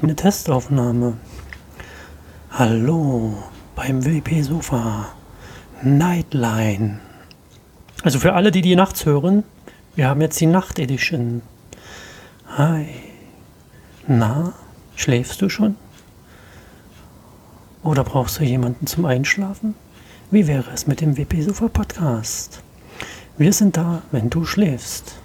ich eine Testaufnahme. Hallo beim WP Sofa Nightline. Also für alle, die die nachts hören, wir haben jetzt die Nacht Edition. Hi. Na, schläfst du schon? Oder brauchst du jemanden zum Einschlafen? Wie wäre es mit dem WP Sofa Podcast? Wir sind da, wenn du schläfst.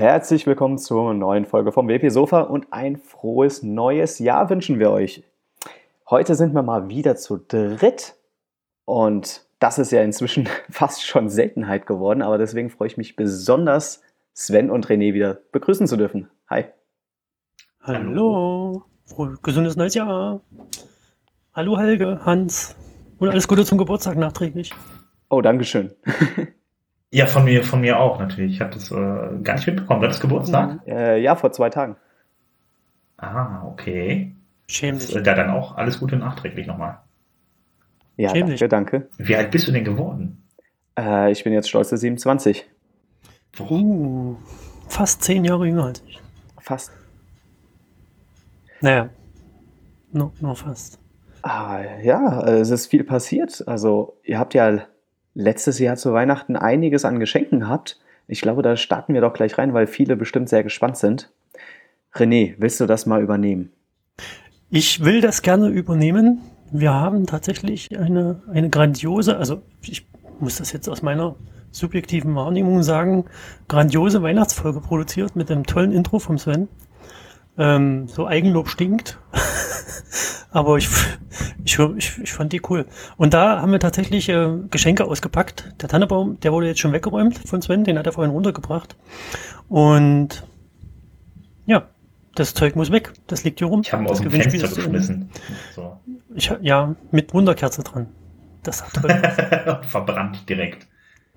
Herzlich willkommen zur neuen Folge vom WP Sofa und ein frohes neues Jahr wünschen wir euch. Heute sind wir mal wieder zu dritt und das ist ja inzwischen fast schon Seltenheit geworden, aber deswegen freue ich mich besonders, Sven und René wieder begrüßen zu dürfen. Hi. Hallo. Gesundes neues Jahr. Hallo Helge, Hans und alles Gute zum Geburtstag nachträglich. Oh, Dankeschön. Ja, von mir, von mir auch natürlich. Ich habe das äh, gar nicht mitbekommen. War das Geburtstag? Äh, ja, vor zwei Tagen. Ah, okay. Schämlich. Ja, dann auch alles Gute nachträglich nochmal. Ja, Schämlich. danke, danke. Wie alt bist du denn geworden? Äh, ich bin jetzt stolze 27. Uh, fast zehn Jahre jünger als ich. Fast. Naja, nur, nur fast. Ah, ja, es ist viel passiert. Also, ihr habt ja letztes Jahr zu Weihnachten einiges an Geschenken gehabt. Ich glaube, da starten wir doch gleich rein, weil viele bestimmt sehr gespannt sind. René, willst du das mal übernehmen? Ich will das gerne übernehmen. Wir haben tatsächlich eine, eine grandiose, also ich muss das jetzt aus meiner subjektiven Wahrnehmung sagen, grandiose Weihnachtsfolge produziert mit einem tollen Intro vom Sven. Ähm, so Eigenlob stinkt. Aber ich, ich, ich, ich fand die cool. Und da haben wir tatsächlich äh, Geschenke ausgepackt. Der Tannebaum, der wurde jetzt schon weggeräumt von Sven, den hat er vorhin runtergebracht. Und ja, das Zeug muss weg. Das liegt hier rum. Ich habe aus das dem Fenster geschmissen. So. Ich, ja, mit Wunderkerze dran. Das hat toll. Verbrannt direkt.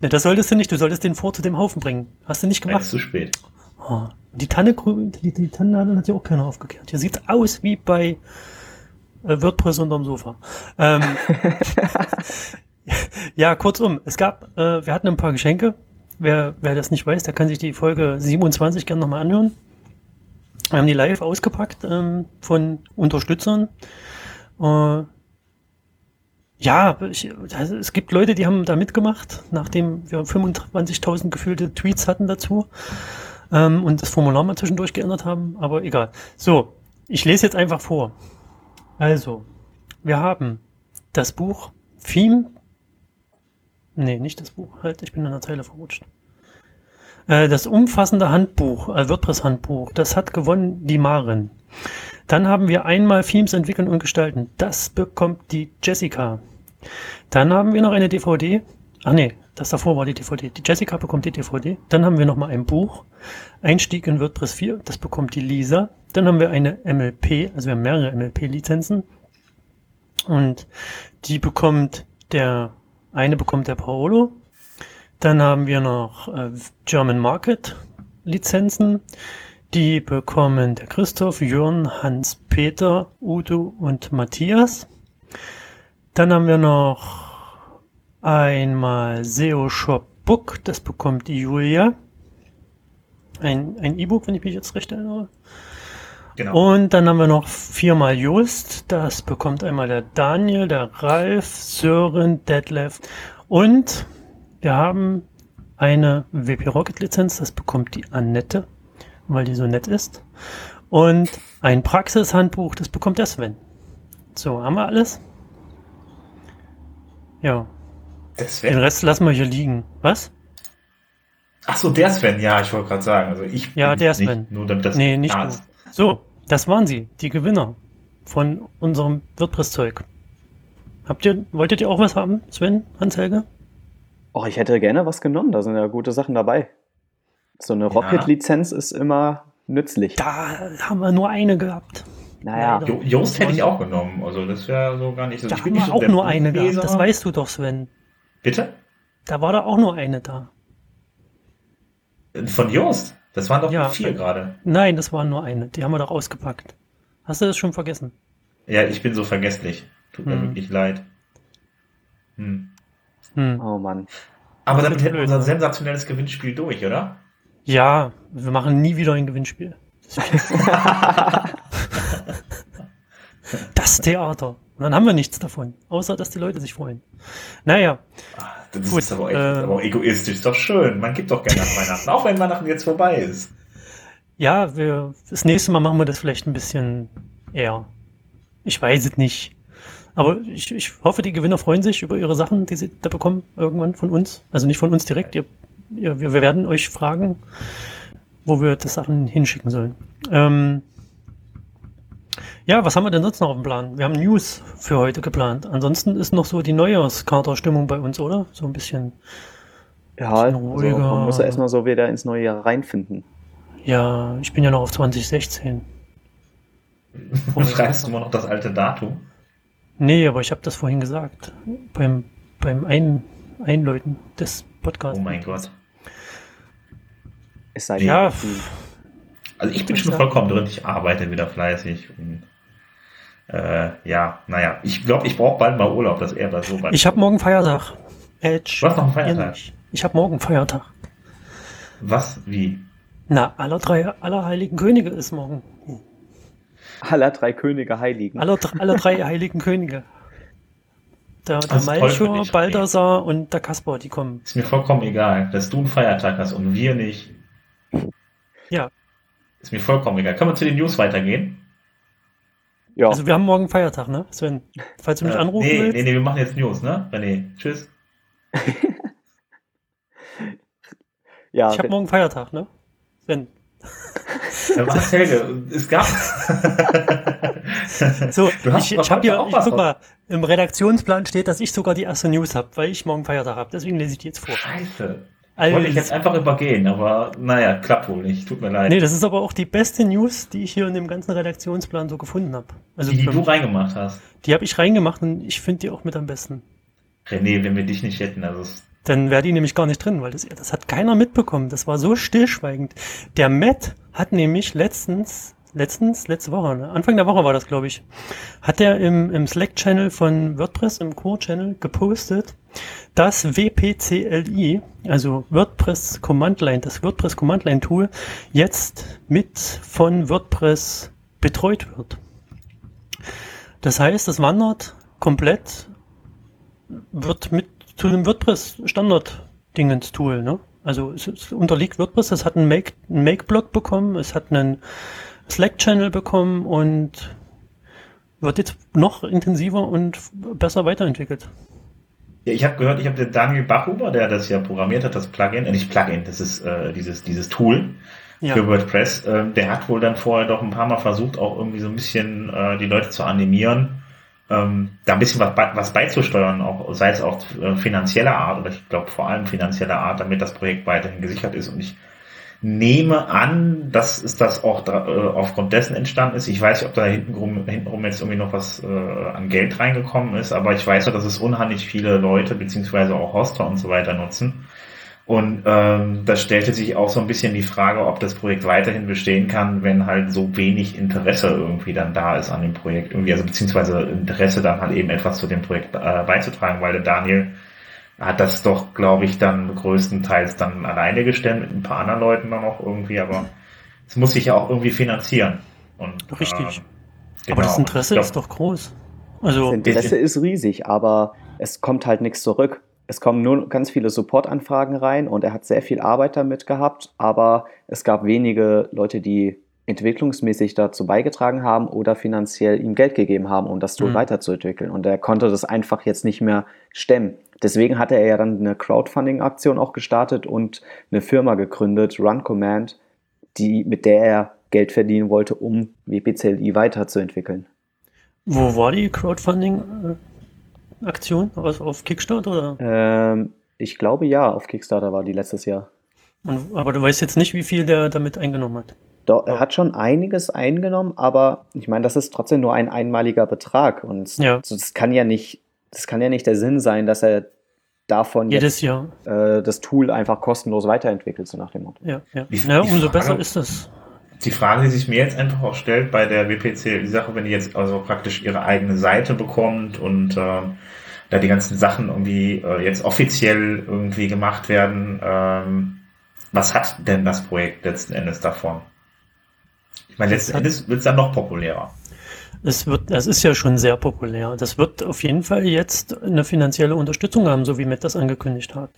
ne, das solltest du nicht. Du solltest den vor zu dem Haufen bringen. Hast du nicht Nein, gemacht. ist zu spät. Oh, die Tanne, die, die Tannennadel hat ja auch keiner aufgekehrt. Hier sieht aus wie bei äh, WordPress unterm Sofa. Ähm, ja, kurzum, es gab, äh, wir hatten ein paar Geschenke. Wer, wer das nicht weiß, der kann sich die Folge 27 gerne nochmal anhören. Wir haben die live ausgepackt ähm, von Unterstützern. Äh, ja, ich, also es gibt Leute, die haben da mitgemacht, nachdem wir 25.000 gefühlte Tweets hatten dazu ähm, und das Formular mal zwischendurch geändert haben, aber egal. So, ich lese jetzt einfach vor. Also, wir haben das Buch Theme. Nee, nicht das Buch, halt, ich bin in der Zeile verrutscht. Äh, das umfassende Handbuch, WordPress-Handbuch, das hat gewonnen die Maren. Dann haben wir einmal Themes entwickeln und gestalten. Das bekommt die Jessica. Dann haben wir noch eine DVD. Ach nee, das davor war die DVD. Die Jessica bekommt die DVD. Dann haben wir noch mal ein Buch. Einstieg in WordPress 4. Das bekommt die Lisa. Dann haben wir eine MLP. Also wir haben mehrere MLP-Lizenzen. Und die bekommt der, eine bekommt der Paolo. Dann haben wir noch äh, German Market Lizenzen. Die bekommen der Christoph, Jörn, Hans, Peter, Udo und Matthias. Dann haben wir noch einmal SEO Shop Book. Das bekommt die Julia. Ein ein E-Book, wenn ich mich jetzt recht erinnere. Genau. Und dann haben wir noch viermal Just. Das bekommt einmal der Daniel, der Ralf, Sören, Detlef. Und wir haben eine WP Rocket Lizenz. Das bekommt die Annette, weil die so nett ist. Und ein Praxishandbuch. Das bekommt der Sven. So, haben wir alles? Ja, den Sven. Rest lassen wir hier liegen. Was? Ach so, der Sven. Ja, ich wollte gerade sagen. Also ich Ja, bin der nicht, Sven. Nur damit das Nee, nicht ist. So, das waren sie, die Gewinner von unserem WordPress-Zeug. Habt ihr, wolltet ihr auch was haben, Sven, Hans-Helge? Oh, ich hätte gerne was genommen. Da sind ja gute Sachen dabei. So eine Ja. Rocket-Lizenz ist immer nützlich. Da haben wir nur eine gehabt. Naja. Jo Jost hätte ich auch genommen. Also das wäre so gar nicht so. Da ich haben bin nicht wir so auch nur eine gehabt. Das weißt du doch, Sven. Bitte? Da war da auch nur eine da. Von Jost? Das waren doch Ja. vier gerade. Nein, das war nur eine. Die haben wir doch ausgepackt. Hast du das schon vergessen? Ja, ich bin so vergesslich. Tut mir Hm. wirklich leid. Hm. Hm. oh Mann. Aber Das damit hätten wir unser ne? sensationelles Gewinnspiel durch, oder? Ja, wir machen nie wieder ein Gewinnspiel. Das Theater. Und dann haben wir nichts davon. Außer, dass die Leute sich freuen. Naja, Das Gut, ist aber, echt, ähm, aber egoistisch. Ist doch schön. Man gibt doch gerne nach Weihnachten. Auch wenn Weihnachten jetzt vorbei ist. ja, wir, das nächste Mal machen wir das vielleicht ein bisschen eher. Ich weiß es nicht. Aber ich, ich hoffe, die Gewinner freuen sich über ihre Sachen, die sie da bekommen, irgendwann von uns. Also nicht von uns direkt. Ihr, ihr, wir wir werden euch fragen, wo wir das Sachen hinschicken sollen. Ähm, ja, was haben wir denn sonst noch auf dem Plan? Wir haben News für heute geplant. Ansonsten ist noch so die Neujahrskater-Stimmung bei uns, oder? So ein bisschen. Ja, also ruhiger. man muss ja erstmal so wieder ins neue Jahr reinfinden. Ja, ich bin ja noch auf 2016. Und schreibst du immer noch das alte Datum? Nee, aber ich habe das vorhin gesagt. Beim, beim Ein, Einläuten des Podcasts. Oh mein Gott. Es sei denn, Ja, Also ich bin schon vollkommen drin. Ich arbeite wieder fleißig. Und, äh, ja, naja. Ich glaube, ich brauche bald mal Urlaub. Das eher so bald. Ich habe morgen Feiertag. Edge. Hast noch einen Feiertag? Ich habe morgen Feiertag. Was? Wie? Na, aller drei, aller heiligen Könige ist morgen. aller drei Könige Heiligen. Aller, dr- alle drei heiligen Könige. Der, der Melchior. Balthasar und der Kaspar, die kommen. Ist mir vollkommen egal, dass du einen Feiertag hast und wir nicht. Ja. Ist mir vollkommen egal. Können wir zu den News weitergehen? Ja, Also wir haben morgen Feiertag, ne? Sven, falls du mich Äh, anrufen nee, willst. nee, nee, wir machen jetzt News, ne? René, tschüss. ja, Ich habe morgen Feiertag, ne? Sven. Äh, Was, Helge? Es gab. So, ich, ich habe auch ich, was guck mal, im Redaktionsplan steht, dass ich sogar die erste News habe, weil ich morgen Feiertag habe. Deswegen lese ich die jetzt vor. Scheiße. Also, Wollte ich jetzt einfach übergehen, aber naja, klappt wohl nicht. Tut mir leid. nee, das ist aber auch die beste News, die ich hier in dem ganzen Redaktionsplan so gefunden habe. Also die, die du reingemacht hast. die habe ich reingemacht und ich finde die auch mit am besten. René, wenn wir dich nicht hätten, also Dann wäre die nämlich gar nicht drin, weil das, das hat keiner mitbekommen. Das war so stillschweigend. Der Matt hat nämlich letztens, letztens, letzte Woche, ne? Anfang der Woche war das, glaube ich, hat er im, im Slack-Channel von WordPress, im Core-Channel, gepostet, dass WPCLI, also WordPress Command Line, das WordPress Command Line Tool, jetzt mit von WordPress betreut wird. Das heißt, es wandert komplett, wird mit zu einem WordPress Standard Dingens Tool, ne? Also es, unterliegt WordPress, es hat einen Make, einen Make-Blog bekommen, es hat einen Slack-Channel bekommen und wird jetzt noch intensiver und besser weiterentwickelt. Ja, ich habe gehört, ich habe den Daniel Bachhuber, der das ja programmiert hat, das Plugin, äh, nicht Plugin, das ist äh, dieses, dieses Tool Ja. für WordPress. Äh, der hat wohl dann vorher doch ein paar Mal versucht, auch irgendwie so ein bisschen äh, die Leute zu animieren, ähm, da ein bisschen was, was beizusteuern, auch sei es auch äh, finanzieller Art oder ich glaube vor allem finanzieller Art, damit das Projekt weiterhin gesichert ist. Und ich nehme an, dass es das auch da, äh, aufgrund dessen entstanden ist. Ich weiß nicht, ob da hintenrum, hintenrum jetzt irgendwie noch was äh, an Geld reingekommen ist, aber ich weiß ja, dass es unheimlich viele Leute beziehungsweise auch Hoster und so weiter nutzen. Und ähm, da stellte sich auch so ein bisschen die Frage, ob das Projekt weiterhin bestehen kann, wenn halt so wenig Interesse irgendwie dann da ist an dem Projekt. Irgendwie, also beziehungsweise Interesse dann halt eben etwas zu dem Projekt äh, beizutragen, weil der Daniel hat das doch, glaube ich, dann größtenteils dann alleine gestellt mit ein paar anderen Leuten dann auch irgendwie, aber es muss sich ja auch irgendwie finanzieren. Und, Richtig. ähm, Aber das genau. Interesse glaub, ist doch groß. Also, Das Interesse ist riesig, aber es kommt halt nichts zurück. Es kommen nur ganz viele Support-Anfragen rein und er hat sehr viel Arbeit damit gehabt, aber es gab wenige Leute, die entwicklungsmäßig dazu beigetragen haben oder finanziell ihm Geld gegeben haben, um das Tool Mhm. weiterzuentwickeln. Und er konnte das einfach jetzt nicht mehr stemmen. Deswegen hatte er ja dann eine Crowdfunding-Aktion auch gestartet und eine Firma gegründet, Run Command, die, mit der er Geld verdienen wollte, um WPCLI weiterzuentwickeln. wo war die Crowdfunding-Aktion? Auf, auf Kickstarter oder? Ähm, ich glaube ja, auf Kickstarter war die letztes Jahr. Und, aber du weißt jetzt nicht, wie viel der damit eingenommen hat. Doch, er hat schon einiges eingenommen, aber ich meine, das ist trotzdem nur ein einmaliger Betrag und Ja. das kann ja nicht, das kann ja nicht der Sinn sein, dass er davon Jedes Jahr. jetzt, äh, das Tool einfach kostenlos weiterentwickelt, so nach dem Motto. Ja, ja. Die- naja, die umso Frage- besser ist das. Die Frage, die sich mir jetzt einfach auch stellt bei der WPC, die Sache, wenn die jetzt also praktisch ihre eigene Seite bekommt und ähm, da die ganzen Sachen irgendwie äh, jetzt offiziell irgendwie gemacht werden, ähm, was hat denn das Projekt letzten Endes davon? Ich meine, letzten Das Endes wird es dann noch populärer. Es wird, das ist ja schon sehr populär. Das wird auf jeden Fall jetzt eine finanzielle Unterstützung haben, so wie Matt das angekündigt hat.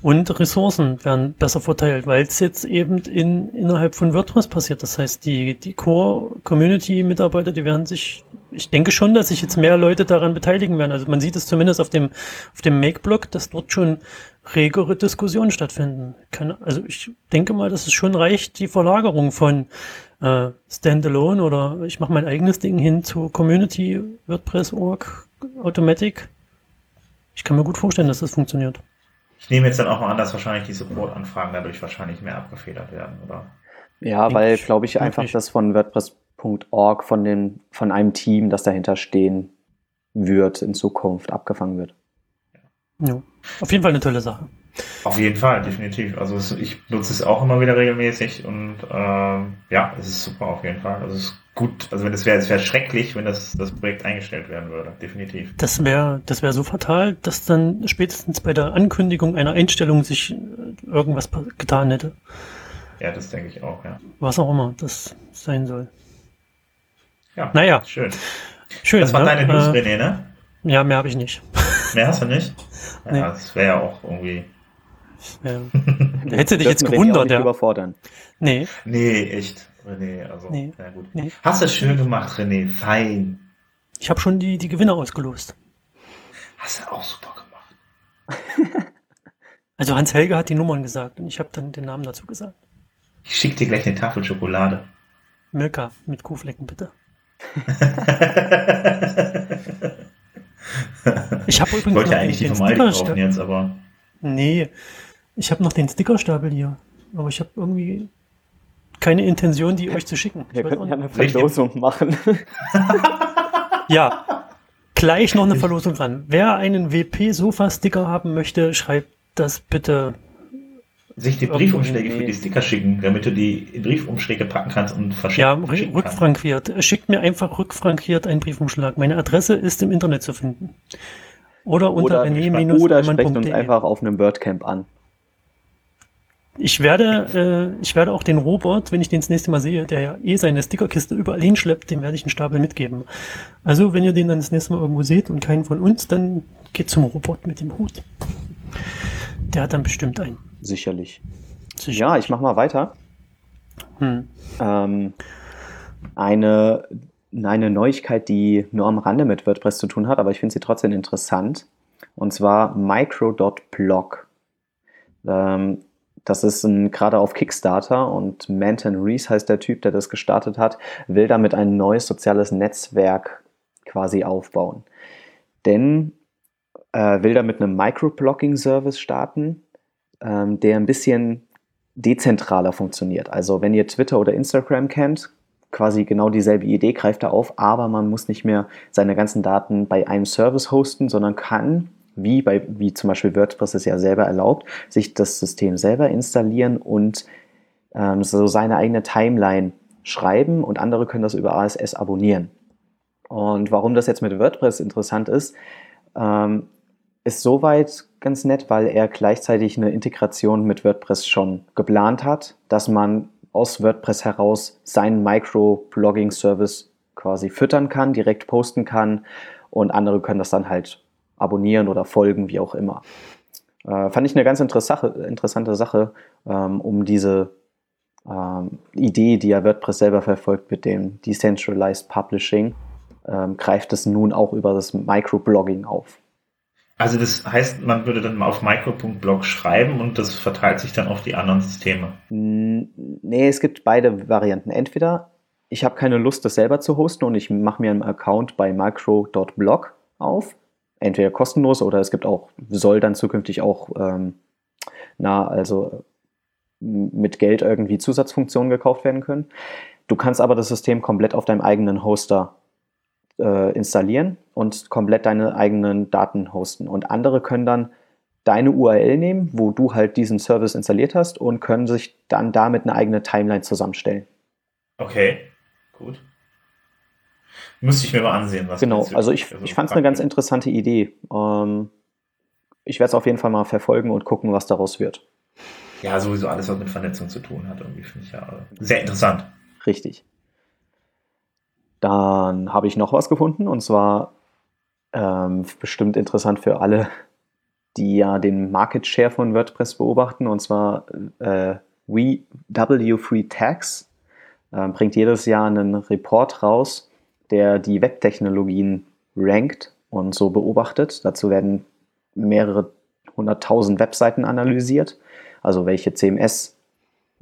Und Ressourcen werden besser verteilt, weil es jetzt eben in, innerhalb von WordPress passiert. Das heißt, die, die Core-Community-Mitarbeiter, die werden sich, ich denke schon, dass sich jetzt mehr Leute daran beteiligen werden. Also man sieht es zumindest auf dem, auf dem Make-Blog, dass dort schon regere Diskussionen stattfinden. Kann, also ich denke mal, dass es schon reicht, die Verlagerung von äh, Standalone oder ich mache mein eigenes Ding hin zu Community, WordPress.org, Automatic. Ich kann mir gut vorstellen, dass das funktioniert. Ich nehme jetzt dann auch mal an, dass wahrscheinlich die Support-Anfragen dadurch wahrscheinlich mehr abgefedert werden, oder? Ja, weil, ich, glaube ich, einfach das von WordPress.org, von, den, von einem Team, das dahinter stehen wird, in Zukunft abgefangen wird. Ja. Auf jeden Fall eine tolle Sache. Auf jeden Fall, definitiv. Also es, ich nutze es auch immer wieder regelmäßig und ähm, ja, es ist super auf jeden Fall. Also es ist gut, also wenn es wäre, es wäre schrecklich, wenn das, das Projekt eingestellt werden würde, definitiv. Das wäre das wär so fatal, dass dann spätestens bei der Ankündigung einer Einstellung sich äh, irgendwas getan hätte. Ja, das denke ich auch, ja. Was auch immer das sein soll. Ja, Naja, schön. schön. Das war ne? deine News, Äh, René, ne? ja, mehr habe ich nicht. Mehr hast du nicht? Ja, Nee. das wäre ja auch irgendwie. Ja. Da hätte dich jetzt gewundert, nicht ja. überfordern. Nee, Nee, echt. René, also, Nee. ja gut. nee. Hast du schön gemacht, René. Fein. Ich habe schon die, die Gewinner ausgelost. Hast du auch super gemacht. Also Hans Helge hat die Nummern gesagt und ich habe dann den Namen dazu gesagt. Ich schick dir gleich eine Tafel Schokolade. Milka mit Kuhflecken, bitte. Ich habe Ich übrigens wollte noch ja eigentlich die den, vom Aldi kaufen jetzt, aber. Nee, ich habe noch den Stickerstapel hier. Aber ich habe irgendwie keine Intention, die euch zu schicken. Ich Wir weiß könnten auch ja nicht. eine Verlosung machen. Ja, gleich noch eine Verlosung ran. Wer einen WP-Sofa-Sticker haben möchte, schreibt das bitte. Sich die Briefumschläge nee. für die Sticker schicken, damit du die in Briefumschläge packen kannst und verschicken, Ja, kannst. rückfrankiert. Schickt mir einfach rückfrankiert einen Briefumschlag. Meine Adresse ist im Internet zu finden. Oder unter Oder, rené oder sprecht uns E. einfach auf einem WordCamp an. Ich werde, äh, ich werde auch den Robert, wenn ich den das nächste Mal sehe, der ja eh seine Stickerkiste überall hinschleppt, dem werde ich einen Stapel mitgeben. Also, wenn ihr den dann das nächste Mal irgendwo seht und keinen von uns, dann geht zum Robert mit dem Hut. Der hat dann bestimmt einen. Sicherlich. Sicher. Ja, ich mache mal weiter. Hm. Ähm, eine, eine Neuigkeit, die nur am Rande mit WordPress zu tun hat, aber ich finde sie trotzdem interessant. Und zwar micro.blog. Ähm, das ist ein, gerade auf Kickstarter und Manton Rees heißt der Typ, der das gestartet hat, will damit ein neues soziales Netzwerk quasi aufbauen. Denn äh, will damit einen Microblogging-Service starten, ähm, der ein bisschen dezentraler funktioniert. Also wenn ihr Twitter oder Instagram kennt, quasi genau dieselbe Idee greift er auf, aber man muss nicht mehr seine ganzen Daten bei einem Service hosten, sondern kann, wie, bei, wie zum Beispiel WordPress es ja selber erlaubt, sich das System selber installieren und ähm, so seine eigene Timeline schreiben und andere können das über ASS abonnieren. Und warum das jetzt mit WordPress interessant ist, ähm, ist soweit ganz nett, weil er gleichzeitig eine Integration mit WordPress schon geplant hat, dass man aus WordPress heraus seinen Micro-Blogging-Service quasi füttern kann, direkt posten kann und andere können das dann halt abonnieren oder folgen, wie auch immer. Äh, fand ich eine ganz interessante, Sache, ähm, um diese ähm, Idee, die ja WordPress selber verfolgt mit dem Decentralized Publishing, ähm, greift es nun auch über das Microblogging auf. Also das heißt, man würde dann mal auf micro.blog schreiben und das verteilt sich dann auf die anderen Systeme. Nee, es gibt beide Varianten. Entweder ich habe keine Lust, das selber zu hosten und ich mache mir einen Account bei micro.blog auf. Entweder kostenlos oder es gibt auch, soll dann zukünftig auch, ähm, na, also mit Geld irgendwie Zusatzfunktionen gekauft werden können. Du kannst aber das System komplett auf deinem eigenen Hoster äh, installieren und komplett deine eigenen Daten hosten. Und andere können dann deine URL nehmen, wo du halt diesen Service installiert hast und können sich dann damit eine eigene Timeline zusammenstellen. Okay, gut. Müsste ich mir mal ansehen, was Genau, also ich, ich fand es eine ganz interessante Idee. Ähm, ich werde es auf jeden Fall mal verfolgen und gucken, was daraus wird. Ja, sowieso alles, was mit Vernetzung zu tun hat, irgendwie finde ich ja sehr interessant. Richtig. Dann habe ich noch was gefunden und zwar ähm, bestimmt interessant für alle, die ja den Market Share von WordPress beobachten und zwar äh, W3 Tags äh, bringt jedes Jahr einen Report raus, der die Webtechnologien rankt und so beobachtet. Dazu werden mehrere hunderttausend Webseiten analysiert, also welche CMS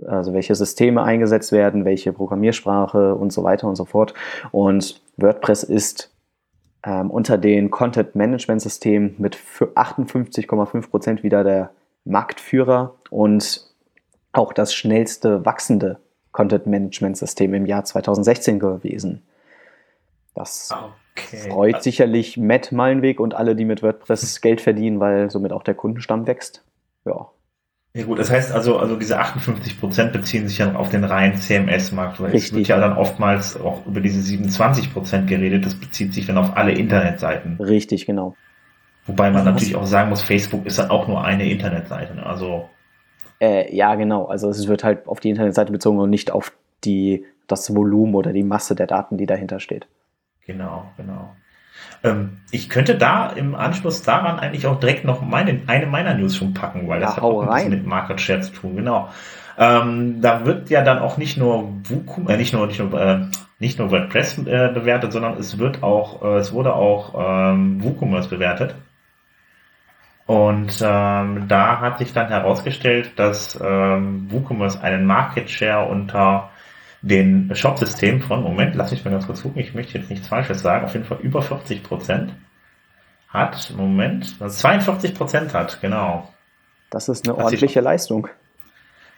also welche Systeme eingesetzt werden, welche Programmiersprache und so weiter und so fort. Und WordPress ist ähm, unter den Content-Management-Systemen mit 58,5 Prozent wieder der Marktführer und auch das schnellste wachsende Content-Management-System im Jahr 2016 gewesen. Das okay. freut sicherlich Matt Malenweg und alle, die mit WordPress Geld verdienen, weil somit auch der Kundenstamm wächst. Ja, ja gut, das heißt also, also diese 58 Prozent beziehen sich ja auf den reinen CMS-Markt, weil Richtig. es wird ja dann oftmals auch über diese 27 Prozent geredet, das bezieht sich dann auf alle Internetseiten. Richtig, genau. Wobei man natürlich auch sagen muss, Facebook ist dann auch nur eine Internetseite, ne? also. Äh, ja, genau, also es wird halt auf die Internetseite bezogen und nicht auf die, das Volumen oder die Masse der Daten, die dahinter steht. Genau, genau. Ähm, ich könnte da im Anschluss daran eigentlich auch direkt noch meine, eine meiner News schon packen, weil ja, das hat auch mit Market Share zu tun, genau. Ähm, da wird ja dann auch nicht nur WooCommerce, äh, nicht nur, nicht nur, äh, nicht nur WordPress äh, bewertet, sondern es wird auch, äh, es wurde auch ähm, WooCommerce bewertet. Und ähm, da hat sich dann herausgestellt, dass ähm, WooCommerce einen Market Share unter den Shop-System von, Moment, lass mich mal ganz kurz gucken, ich möchte jetzt nichts Falsches sagen, auf jeden Fall über 40 Prozent hat, Moment, 42 Prozent hat, genau. Das ist eine ordentliche Leistung.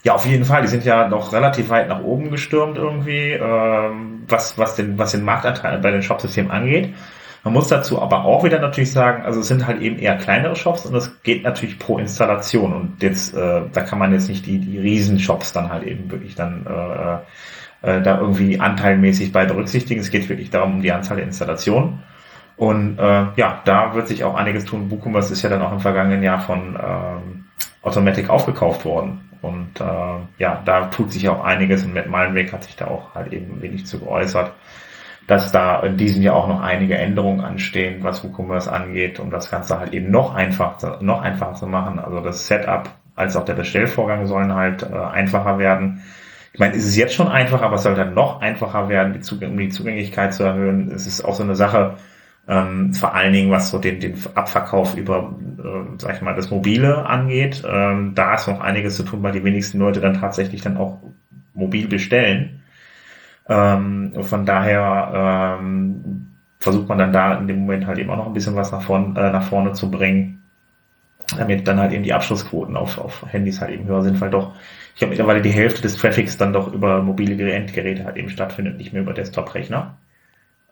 Ja, auf jeden Fall. Die sind ja noch relativ weit nach oben gestürmt irgendwie, ähm, was, was, den, was den Marktanteil bei den Shop-Systemen angeht. Man muss dazu aber auch wieder natürlich sagen, also es sind halt eben eher kleinere Shops und es geht natürlich pro Installation und jetzt, äh, da kann man jetzt nicht die, die Riesenshops dann halt eben wirklich dann äh, äh, da irgendwie anteilmäßig bei berücksichtigen. Es geht wirklich darum, um die Anzahl der Installationen. Und äh, ja, da wird sich auch einiges tun. WooCommerce ist ja dann auch im vergangenen Jahr von ähm, Automatic aufgekauft worden. Und äh, ja, da tut sich auch einiges und Matt Malenweg hat sich da auch halt eben wenig zu geäußert, dass da in diesem Jahr auch noch einige Änderungen anstehen, was WooCommerce angeht, um das Ganze halt eben noch einfacher, noch einfacher zu machen. Also das Setup als auch der Bestellvorgang sollen halt äh, einfacher werden. Ich meine, es ist jetzt schon einfach, aber es soll dann noch einfacher werden, die um die Zugänglichkeit zu erhöhen. Es ist auch so eine Sache, ähm, vor allen Dingen, was so den, den Abverkauf über, äh, sag ich mal, das Mobile angeht. Ähm, da ist noch einiges zu tun, weil die wenigsten Leute dann tatsächlich dann auch mobil bestellen. Ähm, von daher ähm, versucht man dann da in dem Moment halt eben auch noch ein bisschen was nach, vorn, äh, nach vorne zu bringen, damit dann halt eben die Abschlussquoten auf, auf Handys halt eben höher sind, weil doch ich habe mittlerweile die Hälfte des Traffics dann doch über mobile Endgeräte halt eben stattfindet, nicht mehr über Desktop-Rechner.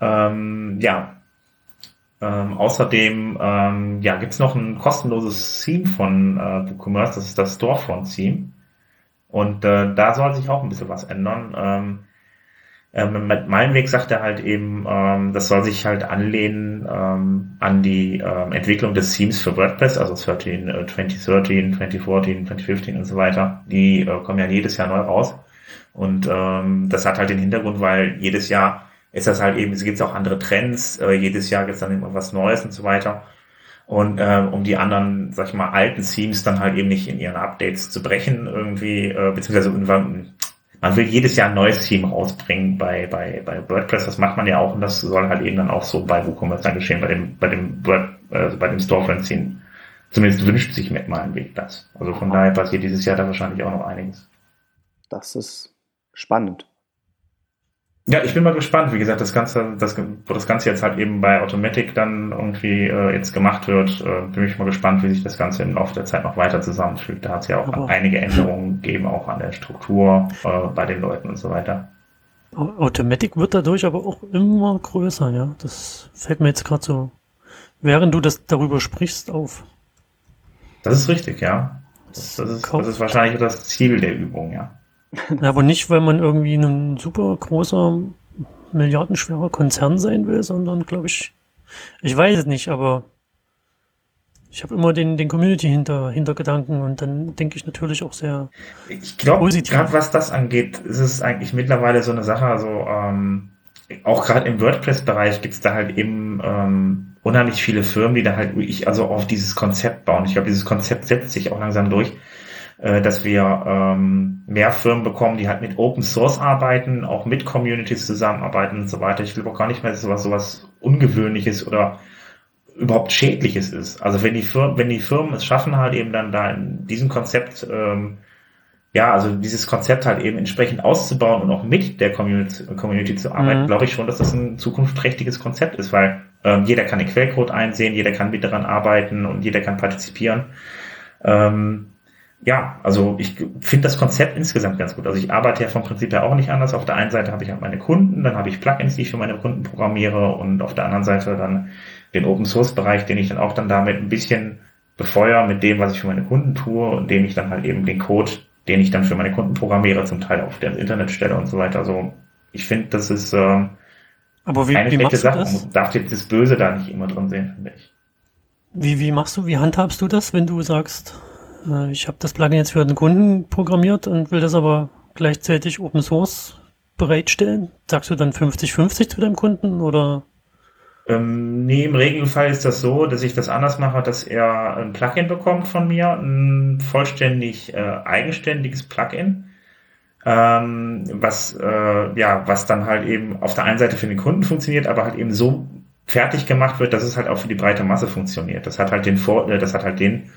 Ähm, ja. Ähm, außerdem ähm, ja, gibt es noch ein kostenloses Theme von äh, WooCommerce, das ist das Storefront-Theme. Und äh, da soll sich auch ein bisschen was ändern. Ähm, ähm, mit Weg sagt er halt eben, ähm, das soll sich halt anlehnen ähm, an die ähm, Entwicklung des Themes für WordPress, also 13, äh, 2013, 2014, 2015 und so weiter. Die äh, kommen ja jedes Jahr neu raus. Und ähm, das hat halt den Hintergrund, weil jedes Jahr ist das halt eben, es gibt auch andere Trends, äh, jedes Jahr gibt es dann immer was Neues und so weiter. Und äh, um die anderen, sag ich mal, alten Themes dann halt eben nicht in ihren Updates zu brechen, irgendwie, äh, beziehungsweise man will jedes Jahr ein neues Team rausbringen bei, bei, bei WordPress. Das macht man ja auch und das soll halt eben dann auch so bei WooCommerce dann geschehen, bei dem, bei dem Word, äh, bei dem Storefront-Team. Zumindest wünscht sich mit meinem Weg das. Also von daher passiert dieses Jahr da wahrscheinlich auch noch einiges. Das ist spannend. Ja, ich bin mal gespannt. Wie gesagt, das Ganze, das, wo das Ganze jetzt halt eben bei Automatic dann irgendwie äh, jetzt gemacht wird, äh, bin ich mal gespannt, wie sich das Ganze im Laufe der Zeit noch weiter zusammenfügt. Da hat es ja auch Aber einige Änderungen gegeben, auch an der Struktur äh, bei den Leuten und so weiter. Automatic wird dadurch aber auch immer größer, ja. Das fällt mir jetzt gerade so, während du das darüber sprichst, auf. Das ist richtig, ja. Das, das, ist, das ist wahrscheinlich das Ziel der Übung, ja. Ja, aber nicht, weil man irgendwie ein super großer, milliardenschwerer Konzern sein will, sondern glaube ich, ich weiß es nicht, aber ich habe immer den, den Community hinter, Hintergedanken und dann denke ich natürlich auch sehr ich glaube, gerade was das angeht, ist es eigentlich mittlerweile so eine Sache, also ähm, auch gerade im WordPress-Bereich gibt es da halt eben ähm, unheimlich viele Firmen, die da halt ich also auf dieses Konzept bauen. Ich glaube, dieses Konzept setzt sich auch langsam durch. Äh, dass wir ähm, mehr Firmen bekommen, die halt mit Open Source arbeiten, auch mit Communities zusammenarbeiten und so weiter. Ich will auch gar nicht mehr, dass sowas, sowas Ungewöhnliches oder überhaupt Schädliches ist. Also wenn die Firmen, wenn die Firmen es schaffen, halt eben dann da in diesem Konzept, ähm, ja, also dieses Konzept halt eben entsprechend auszubauen und auch mit der Community, Community zu arbeiten, mhm. glaube ich schon, dass das ein zukunftsträchtiges Konzept ist, weil ähm, jeder kann den Quellcode einsehen, jeder kann mit daran arbeiten und jeder kann partizipieren. Ähm, ja, also ich finde das Konzept insgesamt ganz gut. Also ich arbeite ja vom Prinzip her auch nicht anders. Auf der einen Seite habe ich halt meine Kunden, dann habe ich Plugins, die ich für meine Kunden programmiere und auf der anderen Seite dann den Open Source Bereich, den ich dann auch dann damit ein bisschen befeuere mit dem, was ich für meine Kunden tue und dem ich dann halt eben den Code, den ich dann für meine Kunden programmiere, zum Teil auf der Internet stelle und so weiter. Also ich finde, das ist äh, Aber wie, eine wie schlechte Sache. Man darf das Böse da nicht immer drin sehen, finde ich. Wie, wie machst du, wie handhabst du das, wenn du sagst, ich habe das Plugin jetzt für den Kunden programmiert und will das aber gleichzeitig Open Source bereitstellen. Sagst du dann 50-50 zu deinem Kunden oder? Ähm, nee, im Regelfall ist das so, dass ich das anders mache, dass er ein Plugin bekommt von mir, ein vollständig äh, eigenständiges Plugin, ähm, was, äh, ja, was dann halt eben auf der einen Seite für den Kunden funktioniert, aber halt eben so fertig gemacht wird, dass es halt auch für die breite Masse funktioniert. Das hat halt den Vor äh, das hat halt den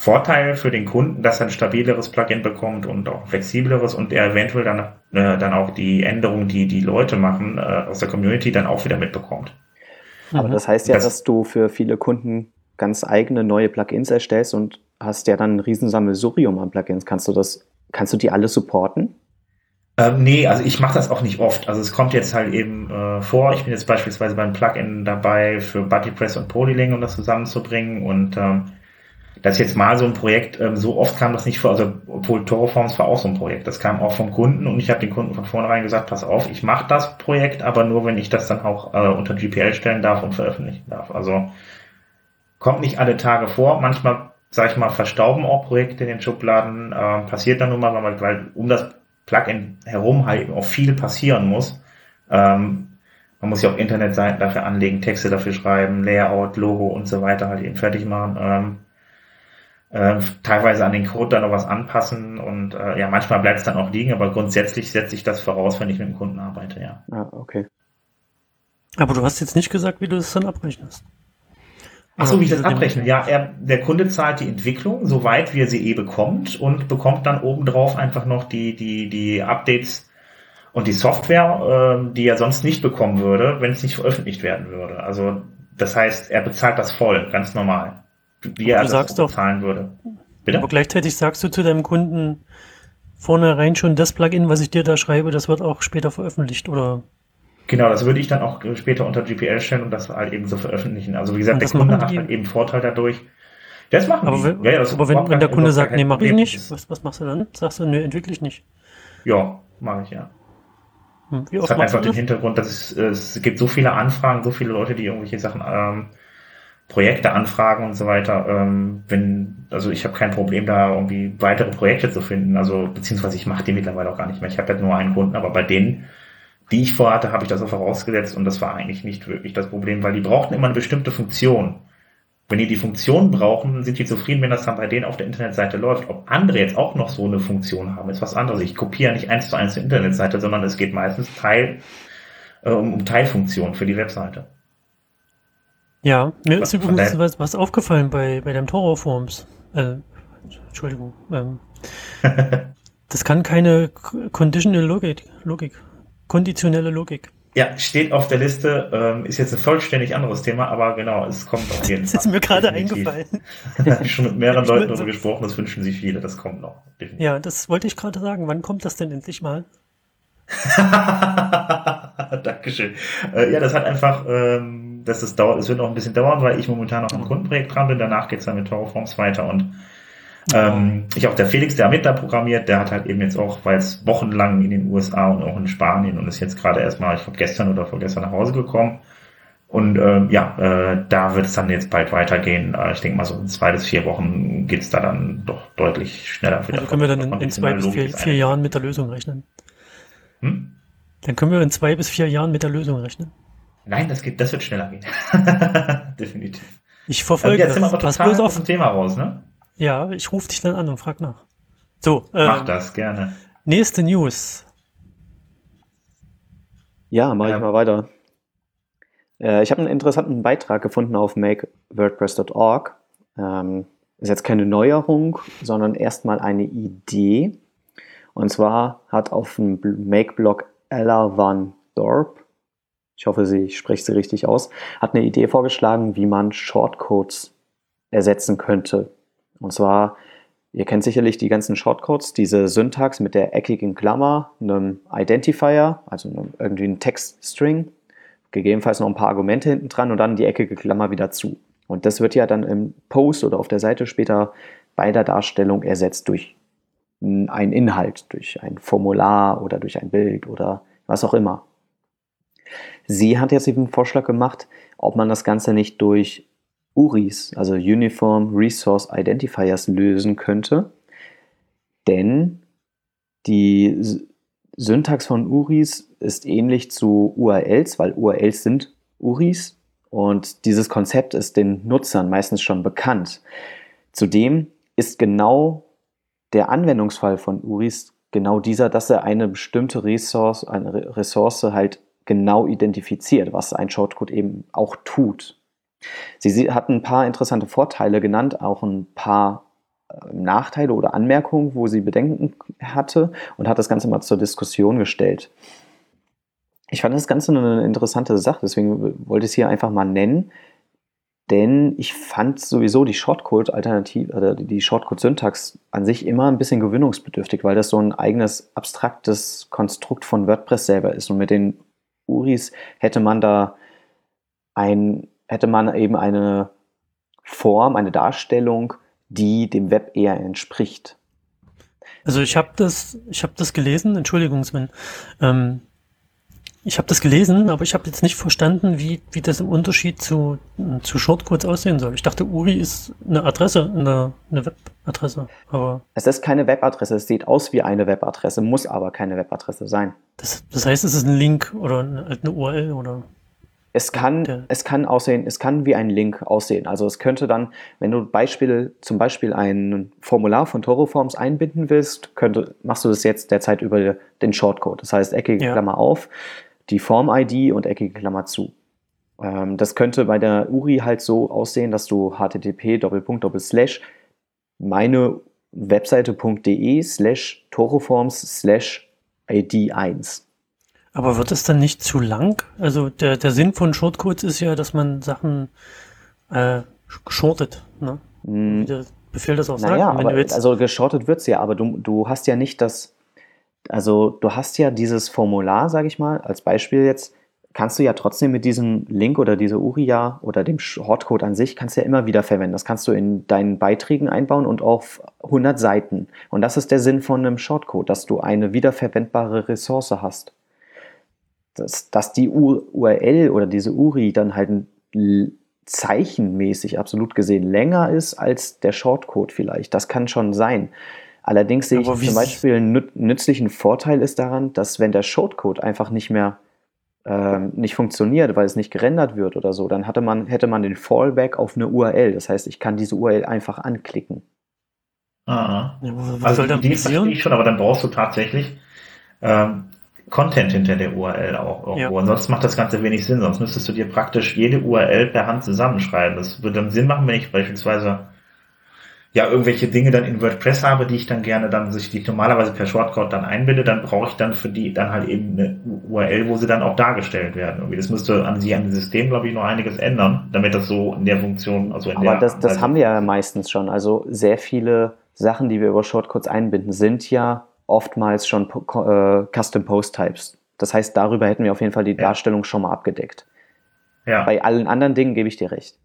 Vorteil für den Kunden, dass er ein stabileres Plugin bekommt und auch flexibleres und er eventuell dann, äh, dann auch die Änderungen, die die Leute machen äh, aus der Community, dann auch wieder mitbekommt. Aber mhm. das heißt ja, das, dass du für viele Kunden ganz eigene neue Plugins erstellst und hast ja dann ein Riesensammelsurium an Plugins. Kannst du das, kannst du die alle supporten? Ähm, nee, also ich mache das auch nicht oft. Also es kommt jetzt halt eben äh, vor. Ich bin jetzt beispielsweise beim Plugin dabei für BuddyPress und Polyling, um das zusammenzubringen und ähm, das ist jetzt mal so ein Projekt, ähm, so oft kam das nicht vor, also obwohl Toroforms war auch so ein Projekt, das kam auch vom Kunden und ich habe den Kunden von vornherein gesagt, pass auf, ich mache das Projekt, aber nur, wenn ich das dann auch äh, unter GPL stellen darf und veröffentlichen darf. Also kommt nicht alle Tage vor, manchmal, sag ich mal, verstauben auch Projekte in den Schubladen, äh, passiert dann nun mal, weil, weil um das Plugin herum halt auch viel passieren muss. Ähm, man muss ja auch Internetseiten dafür anlegen, Texte dafür schreiben, Layout, Logo und so weiter halt eben fertig machen. Ähm, äh, teilweise an den Code dann noch was anpassen und äh, ja, manchmal bleibt es dann auch liegen, aber grundsätzlich setze ich das voraus, wenn ich mit dem Kunden arbeite, ja. Ah, okay. Aber du hast jetzt nicht gesagt, wie du das dann abrechnest. Achso, wie ich das abrechne. Ja, er, der Kunde zahlt die Entwicklung, soweit wie er sie eh bekommt und bekommt dann obendrauf einfach noch die, die, die Updates und die Software, äh, die er sonst nicht bekommen würde, wenn es nicht veröffentlicht werden würde. Also das heißt, er bezahlt das voll, ganz normal wie er das zahlen würde. Bitte? Aber gleichzeitig sagst du zu deinem Kunden vornherein schon das Plugin, was ich dir da schreibe, das wird auch später veröffentlicht, oder? Genau, das würde ich dann auch später unter GPL stellen und das halt eben so veröffentlichen. Also wie gesagt, der Kunde hat halt eben Vorteil dadurch. Das machen aber die. Ja, ja, das aber wenn, wenn der Kunde sagt, nee, mach ich nicht, was, was machst du dann? Sagst du, nee, entwickle ich nicht. Ja, mache ich ja. Hm, wie oft das hat einfach den Hintergrund, dass es, es gibt so viele Anfragen, so viele Leute, die irgendwelche Sachen ähm, Projekte anfragen und so weiter. Ähm, wenn, also ich habe kein Problem, da irgendwie weitere Projekte zu finden. Also beziehungsweise ich mache die mittlerweile auch gar nicht mehr. Ich habe ja nur einen Kunden, aber bei denen, die ich vorhatte, habe ich das auch vorausgesetzt und das war eigentlich nicht wirklich das Problem, weil die brauchten immer eine bestimmte Funktion. Wenn die die Funktion brauchen, sind die zufrieden, wenn das dann bei denen auf der Internetseite läuft. Ob andere jetzt auch noch so eine Funktion haben, ist was anderes. Ich kopiere nicht eins zu eins die Internetseite, sondern es geht meistens Teil, äh, um, um Teilfunktionen für die Webseite. Ja, mir ist übrigens was, was aufgefallen bei, bei dem Toro-Forms. Äh, Entschuldigung. Ähm, das kann keine Conditional Logik. Logik. konditionelle Logik. Ja, steht auf der Liste, ähm, ist jetzt ein vollständig anderes Thema, aber genau, es kommt auf jeden Das Fall. ist mir gerade eingefallen. Schon mit mehreren Leuten darüber so- gesprochen, das wünschen sich viele, das kommt noch. Definitiv. Ja, das wollte ich gerade sagen. Wann kommt das denn endlich mal? Dankeschön. Äh, ja, das hat einfach, ähm, dass es dauert, es wird noch ein bisschen dauern, weil ich momentan noch am Kundenprojekt dran bin. Danach geht's dann mit Torforms weiter und ähm, ich auch der Felix, der mit da programmiert, der hat halt eben jetzt auch, weil es wochenlang in den USA und auch in Spanien und ist jetzt gerade erstmal, ich glaube gestern oder vorgestern nach Hause gekommen. Und ähm, ja, äh, da wird es dann jetzt bald weitergehen. Äh, ich denke mal so in zwei bis vier Wochen geht's da dann doch deutlich schneller wieder. Also können wir dann in, in zwei bis vier, vier Jahren mit der Lösung rechnen. Hm? Dann können wir in zwei bis vier Jahren mit der Lösung rechnen. Nein, das geht, das wird schneller gehen. Definitiv. Ich Also verfolge jetzt sind wir das. Pass bloß aus auf. dem Thema raus, ne? Ja, ich rufe dich dann an und frag nach. So, Mach äh, das gerne. nächste News. Ja, mache Ja. ich mal weiter. Äh, ich habe einen interessanten Beitrag gefunden auf makewordpress.org. Ähm, ist jetzt keine Neuerung, sondern erstmal eine Idee. Und zwar hat auf dem Bl- Make-Blog Ella van Dorp, ich hoffe, sie, ich spreche sie richtig aus, hat eine Idee vorgeschlagen, wie man Shortcodes ersetzen könnte. Und zwar, ihr kennt sicherlich die ganzen Shortcodes, diese Syntax mit der eckigen Klammer, einem Identifier, also einem, irgendwie ein Textstring, gegebenenfalls noch ein paar Argumente hinten dran und dann die eckige Klammer wieder zu. Und das wird ja dann im Post oder auf der Seite später bei der Darstellung ersetzt durch einen Inhalt, durch ein Formular oder durch ein Bild oder was auch immer. Sie hat jetzt eben einen Vorschlag gemacht, ob man das Ganze nicht durch URIs, also Uniform Resource Identifiers, lösen könnte. Denn die Syntax von URIs ist ähnlich zu URLs, weil URLs sind URIs und dieses Konzept ist den Nutzern meistens schon bekannt. Zudem ist genau der Anwendungsfall von URIs genau dieser, dass er eine bestimmte Ressource, eine Re- Ressource halt genau identifiziert, was ein Shortcode eben auch tut. Sie, hat ein paar interessante Vorteile genannt, auch ein paar äh, Nachteile oder Anmerkungen, wo sie Bedenken hatte und hat das Ganze mal zur Diskussion gestellt. Ich fand das Ganze eine interessante Sache, deswegen wollte ich es hier einfach mal nennen, denn ich fand sowieso die Shortcode-Alternative oder die Shortcode-Syntax an sich immer ein bisschen gewöhnungsbedürftig, weil das so ein eigenes abstraktes Konstrukt von WordPress selber ist. Und mit den URIs hätte man da ein, hätte man eben eine Form, eine Darstellung, die dem Web eher entspricht. Also ich habe das, ich habe das gelesen, Entschuldigung, Sven. Ähm, ich habe das gelesen, aber ich habe jetzt nicht verstanden, wie, wie das im Unterschied zu, zu Shortcodes aussehen soll. Ich dachte, URI ist eine Adresse, eine, eine Webadresse. Aber Es ist keine Webadresse, es sieht aus wie eine Webadresse, muss aber keine Webadresse sein. das, das heißt, es ist ein Link oder eine, halt eine URL oder. Es kann, es kann aussehen, es kann wie ein Link aussehen. Also es könnte dann, wenn du Beispiel, zum Beispiel ein Formular von Toroforms einbinden willst, könnte, machst du das jetzt derzeit über den Shortcode. Das heißt, eckige Ja. Klammer auf, die Form-ID und eckige Klammer zu. Ähm, das könnte bei der URI halt so aussehen, dass du http meine Webseite.de slash Toroforms slash ID1. Aber wird es dann nicht zu lang? Also der, der Sinn von Shortcodes ist ja, dass man Sachen äh, shortet. Ne? Mm, Wie der Befehl das auch sagt. Naja, wenn aber also geschortet wird's ja, aber du, du hast ja nicht das, also du hast ja dieses Formular, sage ich mal, als Beispiel jetzt, kannst du ja trotzdem mit diesem Link oder dieser URIA oder dem Shortcode an sich, kannst du ja immer wieder verwenden. Das kannst du in deinen Beiträgen einbauen und auf 100 Seiten. Und das ist der Sinn von einem Shortcode, dass du eine wiederverwendbare Ressource hast. Dass, dass die URL oder diese URI dann halt zeichenmäßig absolut gesehen länger ist als der Shortcode vielleicht. Das kann schon sein. Allerdings sehe ich zum Beispiel einen nüt- nützlichen Vorteil ist daran, dass wenn der Shortcode einfach nicht mehr ähm, nicht funktioniert, weil es nicht gerendert wird oder so, dann hatte man, hätte man den Fallback auf eine URL. Das heißt, ich kann diese URL einfach anklicken. Ah. was Also soll die dann Idee verstehe ich schon, aber dann brauchst du tatsächlich ähm, Content hinter der URL auch irgendwo. Ja. Ansonsten macht das Ganze wenig Sinn, sonst müsstest du dir praktisch jede URL per Hand zusammenschreiben. Das würde dann Sinn machen, wenn ich beispielsweise ja irgendwelche Dinge dann in WordPress habe, die ich dann gerne dann sich die ich normalerweise per Shortcode dann einbinde, dann brauche ich dann für die dann halt eben eine URL, wo sie dann auch dargestellt werden. Irgendwie das müsste an sich an dem System, glaube ich, noch einiges ändern, damit das so in der Funktion, also in Aber der das, das also- haben wir ja meistens schon. Also sehr viele Sachen, die wir über Shortcodes einbinden, sind ja oftmals schon äh, Custom Post Types. Das heißt, darüber hätten wir auf jeden Fall die Ja. Darstellung schon mal abgedeckt. ja. Bei allen anderen Dingen gebe ich dir recht.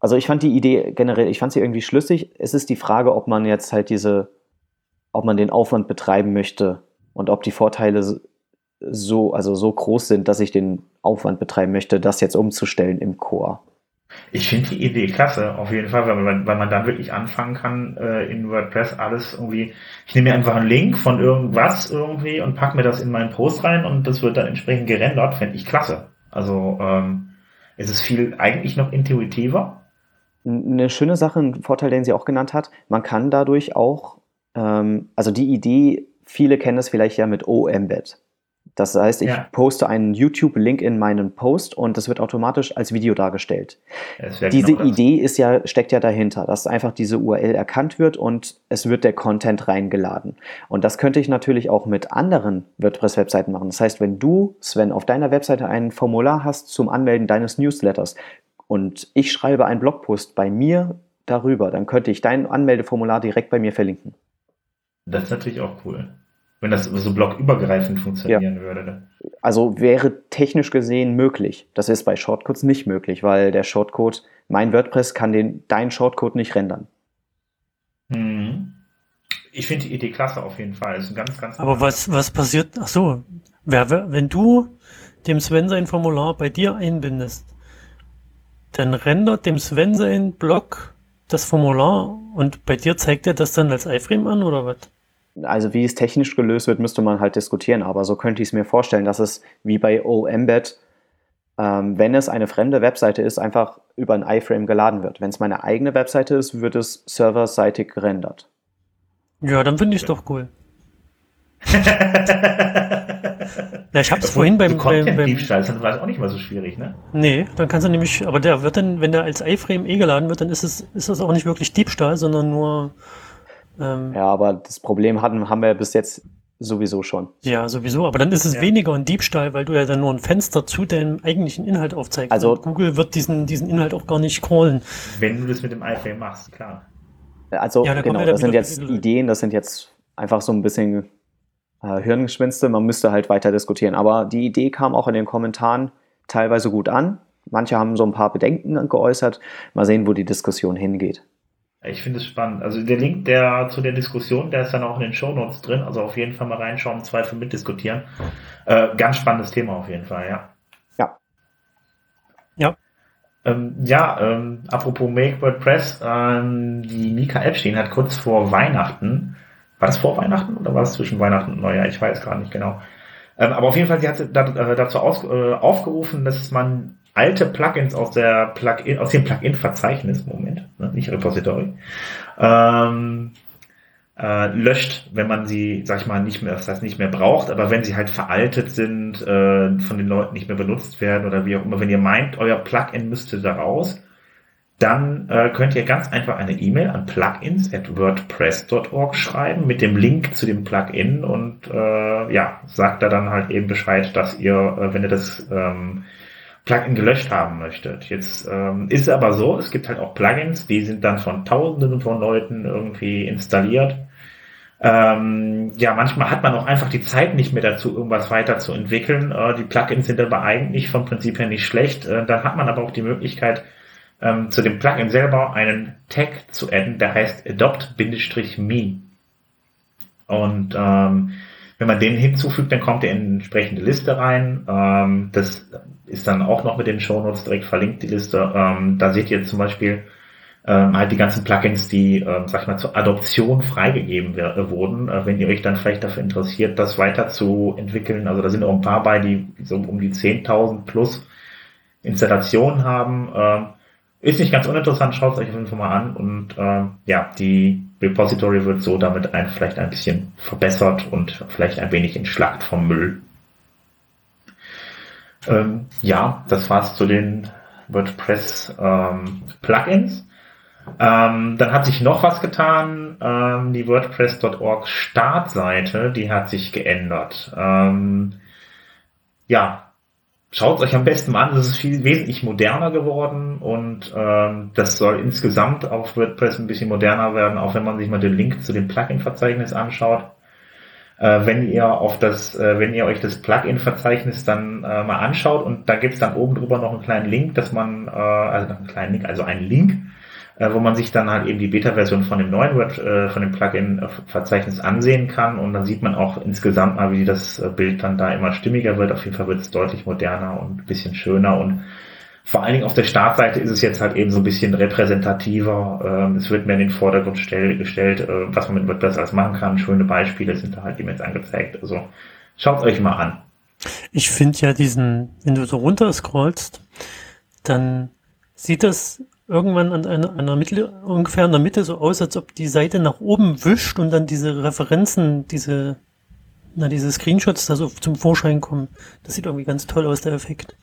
Also ich fand die Idee generell, ich fand sie irgendwie schlüssig. Es ist die Frage, ob man jetzt halt diese, ob man den Aufwand betreiben möchte und ob die Vorteile so, also so groß sind, dass ich den Aufwand betreiben möchte, das jetzt umzustellen im Core. Ich finde die Idee klasse, auf jeden Fall, weil man, weil man dann wirklich anfangen kann, äh, in WordPress alles irgendwie, ich nehme mir einfach einen Link von irgendwas irgendwie und pack mir das in meinen Post rein und das wird dann entsprechend gerendert, fände ich klasse. Also ähm, es ist viel eigentlich noch intuitiver. Eine schöne Sache, ein Vorteil, den sie auch genannt hat, man kann dadurch auch, ähm, also die Idee, viele kennen es vielleicht ja mit O-Embed. Das heißt, ich Ja. poste einen YouTube-Link in meinen Post und das wird automatisch als Video dargestellt. Diese genau das. Idee ist ja, steckt ja dahinter, dass einfach diese URL erkannt wird und es wird der Content reingeladen. Und das könnte ich natürlich auch mit anderen WordPress-Webseiten machen. Das heißt, wenn du, Sven, auf deiner Webseite ein Formular hast zum Anmelden deines Newsletters und ich schreibe einen Blogpost bei mir darüber, dann könnte ich dein Anmeldeformular direkt bei mir verlinken. Das ist natürlich auch cool. Wenn das so blockübergreifend funktionieren würde. Also wäre technisch gesehen möglich. Das ist bei Shortcodes nicht möglich, weil der Shortcode, mein WordPress kann den, deinen Shortcode nicht rendern. Mhm. Ich finde die Idee klasse auf jeden Fall. ist ein ganz, ganz Aber was, was passiert? Ach so, wer, wer, wenn du dem Sven sein Formular bei dir einbindest, dann rendert dem Sven sein Blog das Formular und bei dir zeigt er das dann als iFrame an oder was? Also wie es technisch gelöst wird, müsste man halt diskutieren, aber so könnte ich es mir vorstellen, dass es wie bei OEmbed, ähm, wenn es eine fremde Webseite ist, einfach über ein iFrame geladen wird. Wenn es meine eigene Webseite ist, wird es serverseitig gerendert. Ja, dann finde ich es doch cool. Ja, ich habe es vorhin beim, beim, beim Content-Diebstahl ist dann vielleicht auch nicht mal so schwierig, ne? Nee, dann kannst du nämlich, aber der wird dann, wenn der als iFrame eh geladen wird, dann ist es, ist das auch nicht wirklich Diebstahl, sondern nur, ähm, ja. Ja, aber das Problem hatten, haben wir bis jetzt sowieso schon. sowieso. Aber dann ist es Ja. weniger ein Diebstahl, weil du ja dann nur ein Fenster zu deinem eigentlichen Inhalt aufzeigst. Also- Und Google wird diesen, diesen Inhalt auch gar nicht crawlen. Wenn du das mit dem iFrame machst, klar. Also Ja, genau, ja das sind jetzt Ideen, das sind jetzt einfach so ein bisschen äh, Hirngespinste. Man müsste halt weiter diskutieren. Aber die Idee kam auch in den Kommentaren teilweise gut an. Manche haben so ein paar Bedenken geäußert. Mal sehen, wo die Diskussion hingeht. Ich finde es spannend. Also der Link der zu der Diskussion, der ist dann auch in den Shownotes drin. Also auf jeden Fall mal reinschauen, im Zweifel mitdiskutieren. Äh, ganz spannendes Thema auf jeden Fall, ja. Ja. Ja. Ähm, ja, ähm, apropos Make WordPress, ähm, die Mika Epstein hat kurz vor Weihnachten, war das vor Weihnachten oder war es zwischen Weihnachten und Neujahr? Ich weiß gar nicht genau. Ähm, aber auf jeden Fall, sie hat äh, dazu aus, äh, aufgerufen, dass man alte Plugins aus der Plugin, aus dem Plugin-Verzeichnis, Moment, ne, nicht Repository, ähm, äh, löscht, wenn man sie, sag ich mal, nicht mehr, das heißt nicht mehr braucht, aber wenn sie halt veraltet sind, äh, von den Leuten nicht mehr benutzt werden oder wie auch immer, wenn ihr meint, euer Plugin müsste da raus, dann äh, könnt ihr ganz einfach eine E-Mail an plugins at wordpress.org schreiben mit dem Link zu dem Plugin und äh, ja, sagt da dann halt eben Bescheid, dass ihr, äh, wenn ihr das ähm, Plugin gelöscht haben möchtet. Jetzt ähm, ist es aber so, es gibt halt auch Plugins, die sind dann von Tausenden von Leuten irgendwie installiert. Ähm, ja, manchmal hat man auch einfach die Zeit nicht mehr dazu, irgendwas weiter zu entwickeln. Äh, die Plugins sind aber eigentlich vom Prinzip her nicht schlecht. Äh, dann hat man aber auch die Möglichkeit, ähm, zu dem Plugin selber einen Tag zu adden, der heißt adopt-me. Und ähm, wenn man den hinzufügt, dann kommt er in eine entsprechende Liste rein. Ähm, das ist dann auch noch mit den Shownotes direkt verlinkt, die Liste. Ähm, da seht ihr zum Beispiel ähm, halt die ganzen Plugins, die, ähm, sag ich mal, zur Adoption freigegeben äh, wurden. Äh, wenn ihr euch dann vielleicht dafür interessiert, das weiter zu entwickeln. Also da sind auch ein paar bei, die so um die 10.000 plus Installationen haben. Ähm, ist nicht ganz uninteressant, schaut es euch auf jeden Fall mal an. Und ähm, ja, die Repository wird so damit ein, vielleicht ein bisschen verbessert und vielleicht ein wenig entschlackt vom Müll. Ähm, ja, das war's zu den WordPress ähm, Plugins. Ähm, dann hat sich noch was getan. Ähm, die WordPress.org Startseite, die hat sich geändert. Ähm, ja, schaut euch am besten an. Das ist viel wesentlich moderner geworden und ähm, das soll insgesamt auf WordPress ein bisschen moderner werden, auch wenn man sich mal den Link zu dem Plugin-Verzeichnis anschaut. Äh, wenn ihr auf das, äh, wenn ihr euch das Plugin-Verzeichnis dann äh, mal anschaut und da gibt's dann oben drüber noch einen kleinen Link, dass man, äh, also einen kleinen Link, also einen Link, äh, wo man sich dann halt eben die Beta-Version von dem neuen Web, äh, von dem Plugin-Verzeichnis ansehen kann und dann sieht man auch insgesamt mal, wie das äh, Bild dann da immer stimmiger wird. Auf jeden Fall wird es deutlich moderner und ein bisschen schöner und vor allen Dingen auf der Startseite ist es jetzt halt eben so ein bisschen repräsentativer. Ähm, es wird mehr in den Vordergrund stell, gestellt, äh, was man mit WordPress alles machen kann. Schöne Beispiele sind da halt eben jetzt angezeigt. Also schaut euch mal an. Ich finde ja diesen, wenn du so runter scrollst, dann sieht das irgendwann an einer, einer Mitte, ungefähr in der Mitte so aus, als ob die Seite nach oben wischt und dann diese Referenzen, diese, na, diese Screenshots da so zum Vorschein kommen. Das sieht irgendwie ganz toll aus, der Effekt.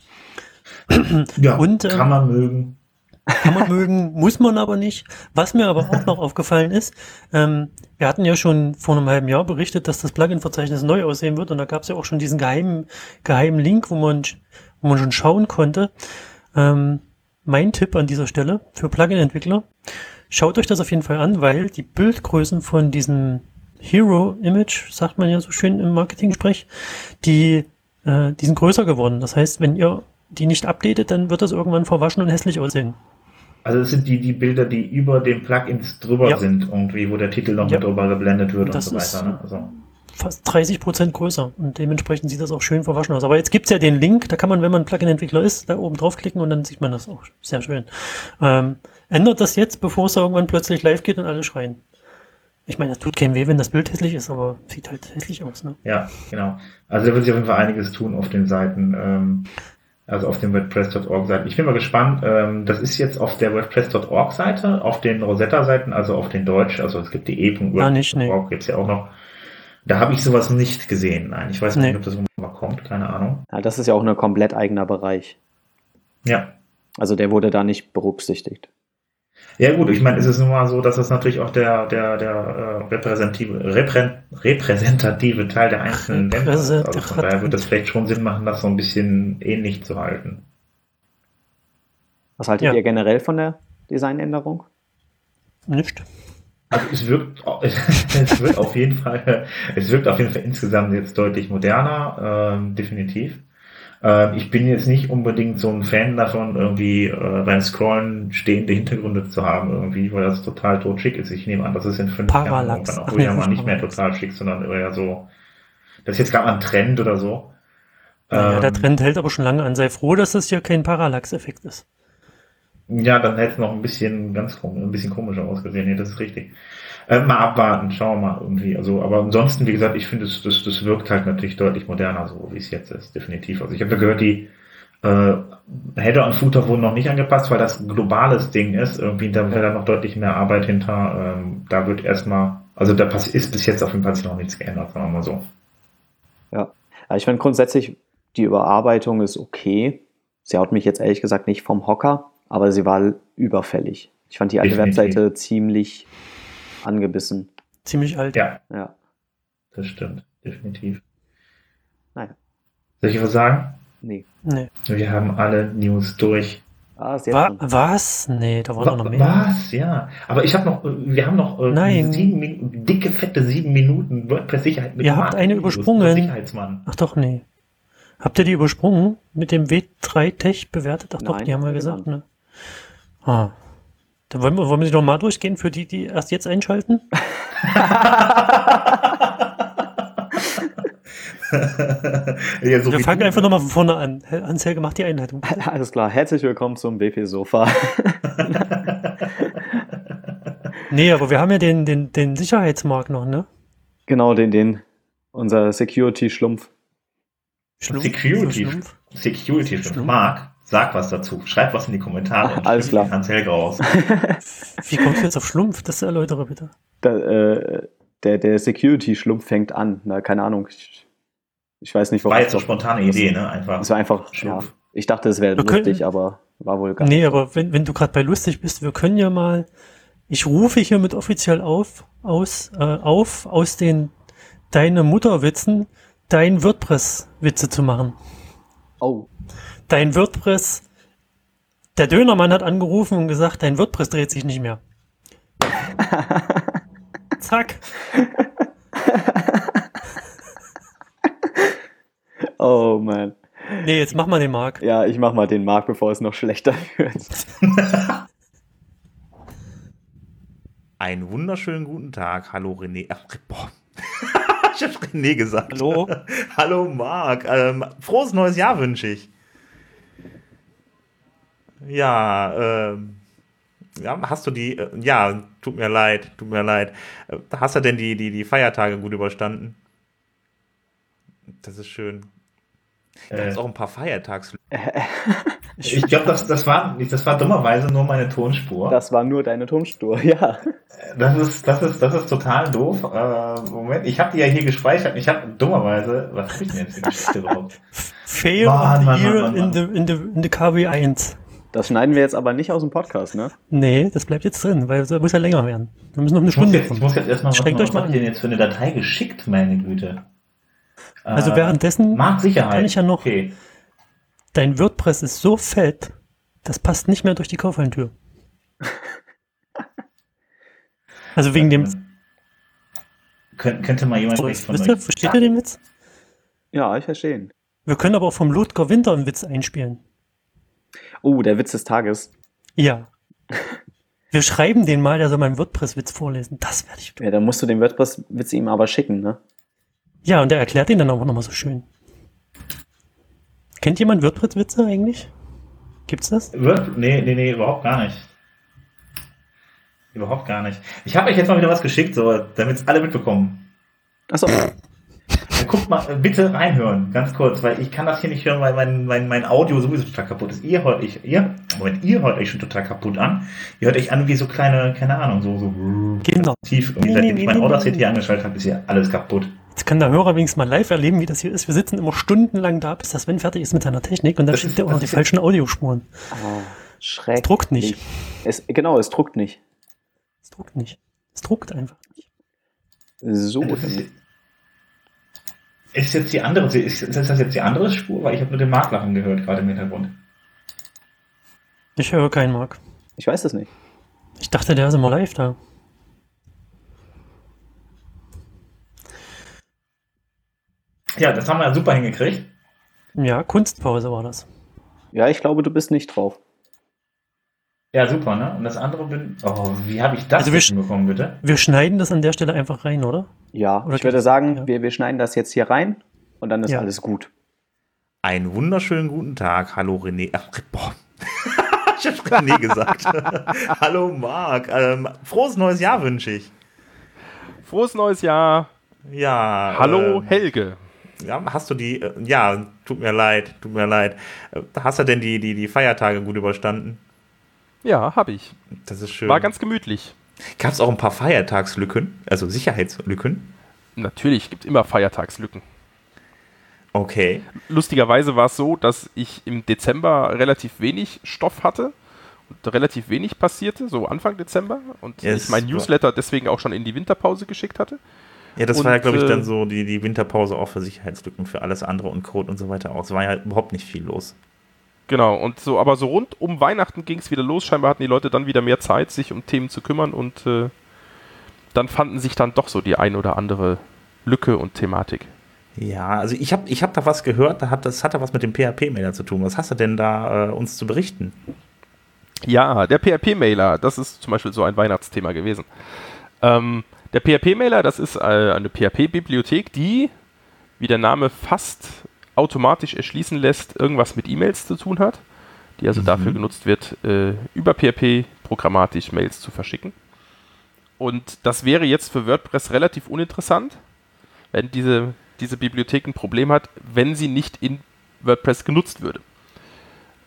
ja, und, ähm, kann man mögen. Kann man mögen, muss man aber nicht. Was mir aber auch noch aufgefallen ist, ähm, wir hatten ja schon vor einem halben Jahr berichtet, dass das Plugin-Verzeichnis neu aussehen wird und da gab es ja auch schon diesen geheimen, geheimen Link, wo man, wo man schon schauen konnte. Ähm, mein Tipp an dieser Stelle für Plugin-Entwickler. Schaut euch das auf jeden Fall an, weil die Bildgrößen von diesem Hero-Image, sagt man ja so schön im Marketing-Sprech, die, äh, die sind größer geworden. Das heißt, wenn ihr die nicht updatet, dann wird das irgendwann verwaschen und hässlich aussehen. Also es sind die, die Bilder, die über den Plugins drüber ja. sind, irgendwie, wo der Titel noch ja. mit drüber geblendet wird das und so weiter. Ne? Also fast 30 Prozent größer und dementsprechend sieht das auch schön verwaschen aus. Aber jetzt gibt's ja den Link, da kann man, wenn man Plugin-Entwickler ist, da oben draufklicken und dann sieht man das auch sehr schön. Ähm, ändert das jetzt, bevor es irgendwann plötzlich live geht und alle schreien. Ich meine, das tut keinem weh, wenn das Bild hässlich ist, aber sieht halt hässlich aus. Ne? Ja, genau. Also da wird sich auf jeden Fall einiges tun auf den Seiten. Ähm, also auf den WordPress.org-Seiten. Ich bin mal gespannt. Ähm, das ist jetzt auf der WordPress.org-Seite, auf den Rosetta-Seiten, also auf den Deutsch, also es gibt die e.wordpress.org, ah, nicht, nee. gibt's ja auch noch. Da habe ich sowas nicht gesehen. Nein, ich weiß nee. nicht, ob das irgendwann mal kommt, keine Ahnung. Ja, das ist ja auch ein komplett eigener Bereich. Ja. Also der wurde da nicht berücksichtigt. Ja gut, ich meine, ist es nun mal so, dass das natürlich auch der, der, der äh, repräsentative, reprä, repräsentative Teil der einzelnen Länder ist. Also von daher wird es vielleicht schon Sinn machen, das so ein bisschen ähnlich zu halten. Was haltet ja. ihr generell von der Designänderung? Nicht. Also es wirkt, es wird auf jeden Fall, es wirkt auf jeden Fall insgesamt jetzt deutlich moderner, ähm, definitiv. Ähm, ich bin jetzt nicht unbedingt so ein Fan davon, irgendwie äh, beim Scrollen stehende Hintergründe zu haben, irgendwie, weil das total tot schick ist. Ich nehme an, das ist in fünf Parallax. Jahren auch wieder mal nicht mehr total schick, sondern eher so, das ist jetzt gerade mal ein Trend oder so. Ja, ähm, der Trend hält aber schon lange an. Sei froh, dass das hier kein Parallax-Effekt ist. Ja, dann hätte es noch ein bisschen ganz ein bisschen komischer ausgesehen. Nee, das ist richtig. Äh, mal abwarten, schauen wir mal irgendwie. Also, aber ansonsten, wie gesagt, ich finde, das, das, das wirkt halt natürlich deutlich moderner, so wie es jetzt ist, definitiv. Also ich habe da gehört, die äh, Header und Footer wurden noch nicht angepasst, weil das ein globales Ding ist. Irgendwie, da wäre da noch deutlich mehr Arbeit hinter. Ähm, da wird erstmal, also da ist bis jetzt auf jeden Fall noch nichts geändert, sagen wir mal so. Ja, ich finde grundsätzlich, die Überarbeitung ist okay. Sie haut mich jetzt ehrlich gesagt nicht vom Hocker aber sie war überfällig. Ich fand die alte Definitiv. Webseite ziemlich angebissen. Ziemlich alt. Ja. Ja. Das stimmt, definitiv. Naja. Soll ich was sagen? Nee. nee. Wir haben alle News durch. Ah, Wa was? Nee, da war Wa noch mehr. Was? Ja. Aber ich habe noch, wir haben noch äh, Nein. Sieben, dicke, fette sieben Minuten WordPress-Sicherheit mit Ihr habt eine übersprungen. Sicherheitsmann. Ach doch, nee. Habt ihr die übersprungen? Mit dem W3 Tech bewertet? Ach Nein, doch, die haben wir gesagt, ne? Ah. Dann wollen wir, wollen wir sie nochmal durchgehen für die, die erst jetzt einschalten? ja, so wir fangen einfach nochmal von vorne an. Hans-Helge macht die Einleitung. Alles klar, herzlich willkommen zum BP Sofa. nee, aber wir haben ja den, den, den Sicherheitsmarkt noch, ne? Genau, den, den, unser Security-Schlumpf. Schlumpf? Security, Schlumpf? Schlumpf. Sag was dazu. Schreib was in die Kommentare. Alles klar. Hans Helge raus. Wie kommst du jetzt auf Schlumpf? Das erläutere bitte. Da, äh, der der Security-Schlumpf fängt an. Na, keine Ahnung. Ich, ich weiß nicht, warum. War jetzt so spontane Idee, ne? Einfach. Es war einfach, ja. Ich dachte, es wäre lustig, aber war wohl gar Nee, nicht. aber wenn, wenn du gerade bei lustig bist, wir können ja mal, ich rufe hiermit offiziell auf, aus, äh, auf, aus den Deine Mutterwitzen, dein WordPress-Witze zu machen. Oh, Dein WordPress, der Dönermann hat angerufen und gesagt, dein WordPress dreht sich nicht mehr. Zack. oh man. Nee, jetzt mach mal den Mark. Ja, ich mach mal den Mark, bevor es noch schlechter wird. Einen wunderschönen guten Tag. Hallo René. Ach, boah. ich habe René gesagt. Hallo? Hallo Marc. Ähm, frohes neues Jahr wünsche ich. Ja, ähm, ja, hast du die, äh, ja, tut mir leid, tut mir leid. Äh, Hast du denn die, die, die Feiertage gut überstanden? Das ist schön. Da Äh, ist auch ein paar Feiertags. ich glaube, das, das, war, das war dummerweise nur meine Tonspur. Das war nur deine Tonspur, ja. Das ist, das ist, das ist total doof. Äh, Moment, ich habe die ja hier gespeichert. Ich habe dummerweise, was habe ich denn jetzt für Geschichte überhaupt? Fail Mann, Mann, Mann, in the, in the, in the KW1. Das schneiden wir jetzt aber nicht aus dem Podcast, ne? Nee, das bleibt jetzt drin, weil es muss ja länger werden. Wir müssen noch eine Ich Stunde jetzt, ich muss jetzt erstmal, was mal habe ich an. denn jetzt für eine Datei geschickt, meine Güte? Also Äh, währenddessen kann ich ja noch- Okay. Dein WordPress ist so fett, das passt nicht mehr durch die Kaufhallentür. Also wegen dem. Kön könnte mal jemand echt von Wisst ihr, euch- versteht ihr den Witz? Ja, ich verstehe ihn. Wir können aber auch vom Ludger Winter einen Witz einspielen. Oh, der Witz des Tages. Ja. Wir schreiben den mal, der soll meinen WordPress-Witz vorlesen. Das werde ich tun. Ja, dann musst du den WordPress-Witz ihm aber schicken, ne? Ja, und der erklärt ihn dann auch nochmal so schön. Kennt jemand WordPress-Witze eigentlich? Gibt's das? Wird? Nee, nee, nee, überhaupt gar nicht. Überhaupt gar nicht. Ich habe euch jetzt mal wieder was geschickt, so, damit es alle mitbekommen. Achso, guckt mal, äh, bitte reinhören, ganz kurz, weil ich kann das hier nicht hören, weil mein, mein, mein Audio sowieso total kaputt ist. Ihr hört euch, ihr, Moment, ihr hört euch schon total kaputt an. Ihr hört euch an wie so kleine, keine Ahnung, so, so Genau. tief. Irgendwie, Nee, seitdem nee, ich mein nee, Audacity angeschaltet habe, ist hier alles kaputt. Jetzt kann der Hörer wenigstens mal live erleben, wie das hier ist. Wir sitzen immer stundenlang da, bis das Sven fertig ist mit seiner Technik und dann Das schickt ist- er auch noch die ist- falschen Audiospuren. oh, schrecklich. druckt nicht. Es, genau, es druckt nicht. Es druckt nicht. Es druckt einfach nicht. So. Das ist, ist jetzt die andere, ist, ist das jetzt die andere Spur? Weil ich habe nur den Marktlachen gehört, gerade im Hintergrund. Ich höre keinen Mark. Ich weiß es nicht. Ich dachte, der ist immer live da. Ja, das haben wir super hingekriegt. Ja, Kunstpause war das. Ja, ich glaube, du bist nicht drauf. Ja, super, ne? Und das andere bin. Oh, wie habe ich das Also wir hinbekommen, bitte? Wir schneiden das an der Stelle einfach rein, oder? Ja, Oder ich würde sagen, ja. wir, wir schneiden das jetzt hier rein und dann ist Ja. alles gut. Einen wunderschönen guten Tag. Hallo René. Ach, boah. ich habe René gesagt. Hallo Marc. Ähm, frohes neues Jahr wünsche ich. Frohes neues Jahr. Ja. Hallo ähm, Helge. Ja, hast du die, äh, ja, tut mir leid, tut mir leid. Äh, Hast du denn die, die, die Feiertage gut überstanden? Ja, habe ich. Das ist schön. War ganz gemütlich. Gab es auch ein paar Feiertagslücken, also Sicherheitslücken? Natürlich gibt immer Feiertagslücken. Okay. Lustigerweise war es so, dass ich im Dezember relativ wenig Stoff hatte und relativ wenig passierte, so Anfang Dezember. Und Yes. ich mein Newsletter deswegen auch schon in die Winterpause geschickt hatte. Ja, das Und, war ja, glaube ich, äh, dann so die, die Winterpause auch für Sicherheitslücken, für alles andere und Code und so weiter auch. Es war ja überhaupt nicht viel los. Genau, und so, aber so rund um Weihnachten ging es wieder los. Scheinbar hatten die Leute dann wieder mehr Zeit, sich um Themen zu kümmern und äh, dann fanden sich dann doch so die ein oder andere Lücke und Thematik. Ja, also ich habe ich hab da was gehört, da hat, das hatte was mit dem PHP-Mailer zu tun. Was hast du denn da äh, uns zu berichten? Ja, der PHP-Mailer, das ist zum Beispiel so ein Weihnachtsthema gewesen. Ähm, der PHP-Mailer, das ist äh, eine PHP-Bibliothek, die, wie der Name fast automatisch erschließen lässt, irgendwas mit E-Mails zu tun hat, die also Mhm. dafür genutzt wird, äh, über PHP programmatisch Mails zu verschicken. Und das wäre jetzt für WordPress relativ uninteressant, wenn diese, diese Bibliothek ein Problem hat, wenn sie nicht in WordPress genutzt würde.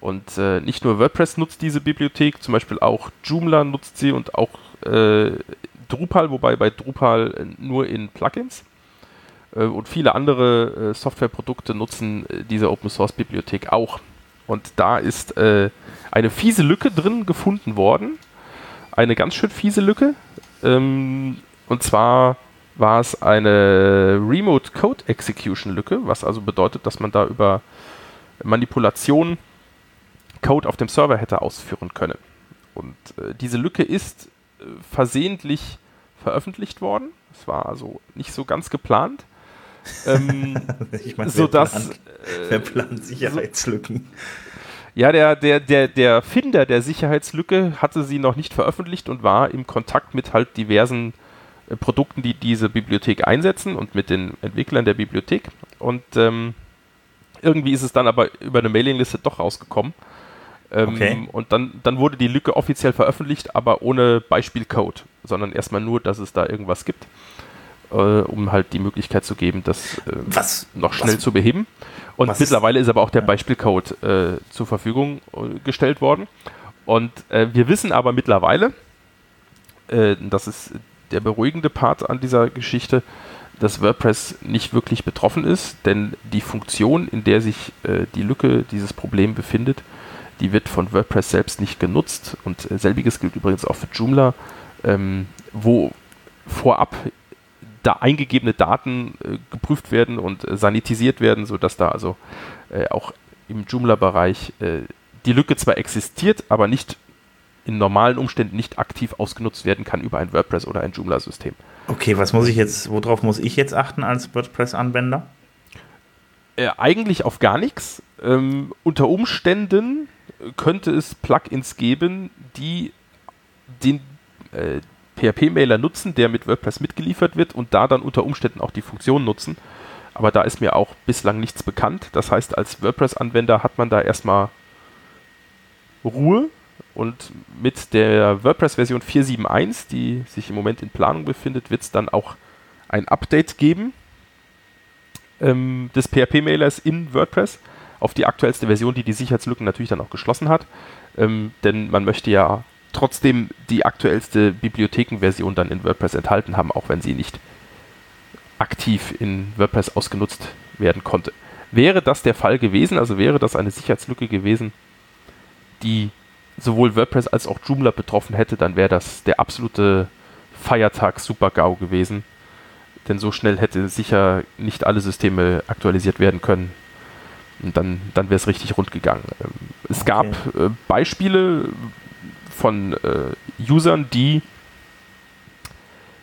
Und äh, nicht nur WordPress nutzt diese Bibliothek, zum Beispiel auch Joomla nutzt sie und auch äh, Drupal, wobei bei Drupal äh, nur in Plugins. Äh, und viele andere äh, Softwareprodukte nutzen äh, diese Open Source Bibliothek auch. Und da ist eine fiese Lücke drin gefunden worden. Eine ganz schön fiese Lücke. Ähm, und zwar war es eine Remote Code Execution Lücke, was also bedeutet, dass man da über Manipulation Code auf dem Server hätte ausführen können. Und äh, diese Lücke ist äh, versehentlich veröffentlicht worden. Es war also nicht so ganz geplant. Ähm, ich meine, so wer, plant, äh, wer plant Sicherheitslücken? Ja, der, der, der, der Finder der Sicherheitslücke hatte sie noch nicht veröffentlicht und war im Kontakt mit halt diversen äh, Produkten, die diese Bibliothek einsetzen und mit den Entwicklern der Bibliothek. Und ähm, irgendwie ist es dann aber über eine Mailingliste doch rausgekommen. Ähm, okay. Und dann, dann wurde die Lücke offiziell veröffentlicht, aber ohne Beispielcode, sondern erstmal nur, dass es da irgendwas gibt, äh, um halt die Möglichkeit zu geben, das äh, was, noch schnell was, zu beheben. Und mittlerweile ist, ist, aber auch der Beispielcode äh, zur Verfügung äh, gestellt worden. Und äh, wir wissen aber mittlerweile, äh, das ist der beruhigende Part an dieser Geschichte, dass WordPress nicht wirklich betroffen ist, denn die Funktion, in der sich die Lücke, dieses Problem befindet, die wird von WordPress selbst nicht genutzt und selbiges gilt übrigens auch für Joomla, ähm, wo vorab da eingegebene Daten äh, geprüft werden und äh, sanitisiert werden, sodass da also äh, auch im Joomla-Bereich äh, die Lücke zwar existiert, aber nicht in normalen Umständen nicht aktiv ausgenutzt werden kann über ein WordPress oder ein Joomla-System. Okay, was muss ich jetzt, worauf muss ich jetzt achten als WordPress-Anwender? Äh, eigentlich auf gar nichts. Ähm, unter Umständen könnte es Plugins geben, die den äh, PHP-Mailer nutzen, der mit WordPress mitgeliefert wird und da dann unter Umständen auch die Funktion nutzen. Aber da ist mir auch bislang nichts bekannt. Das heißt, als WordPress-Anwender hat man da erstmal Ruhe und mit der WordPress-Version 4.7.1, die sich im Moment in Planung befindet, wird es dann auch ein Update geben ähm, des PHP-Mailers in WordPress auf die aktuellste Version, die die Sicherheitslücken natürlich dann auch geschlossen hat. Ähm, denn man möchte ja trotzdem die aktuellste Bibliothekenversion dann in WordPress enthalten haben, auch wenn sie nicht aktiv in WordPress ausgenutzt werden konnte. Wäre das der Fall gewesen, also wäre das eine Sicherheitslücke gewesen, die sowohl WordPress als auch Joomla betroffen hätte, dann wäre das der absolute Feiertag Super-GAU gewesen. Denn so schnell hätte sicher nicht alle Systeme aktualisiert werden können, und dann, dann wäre es richtig rund gegangen. Ähm, es okay. gab äh, Beispiele von äh, Usern, die,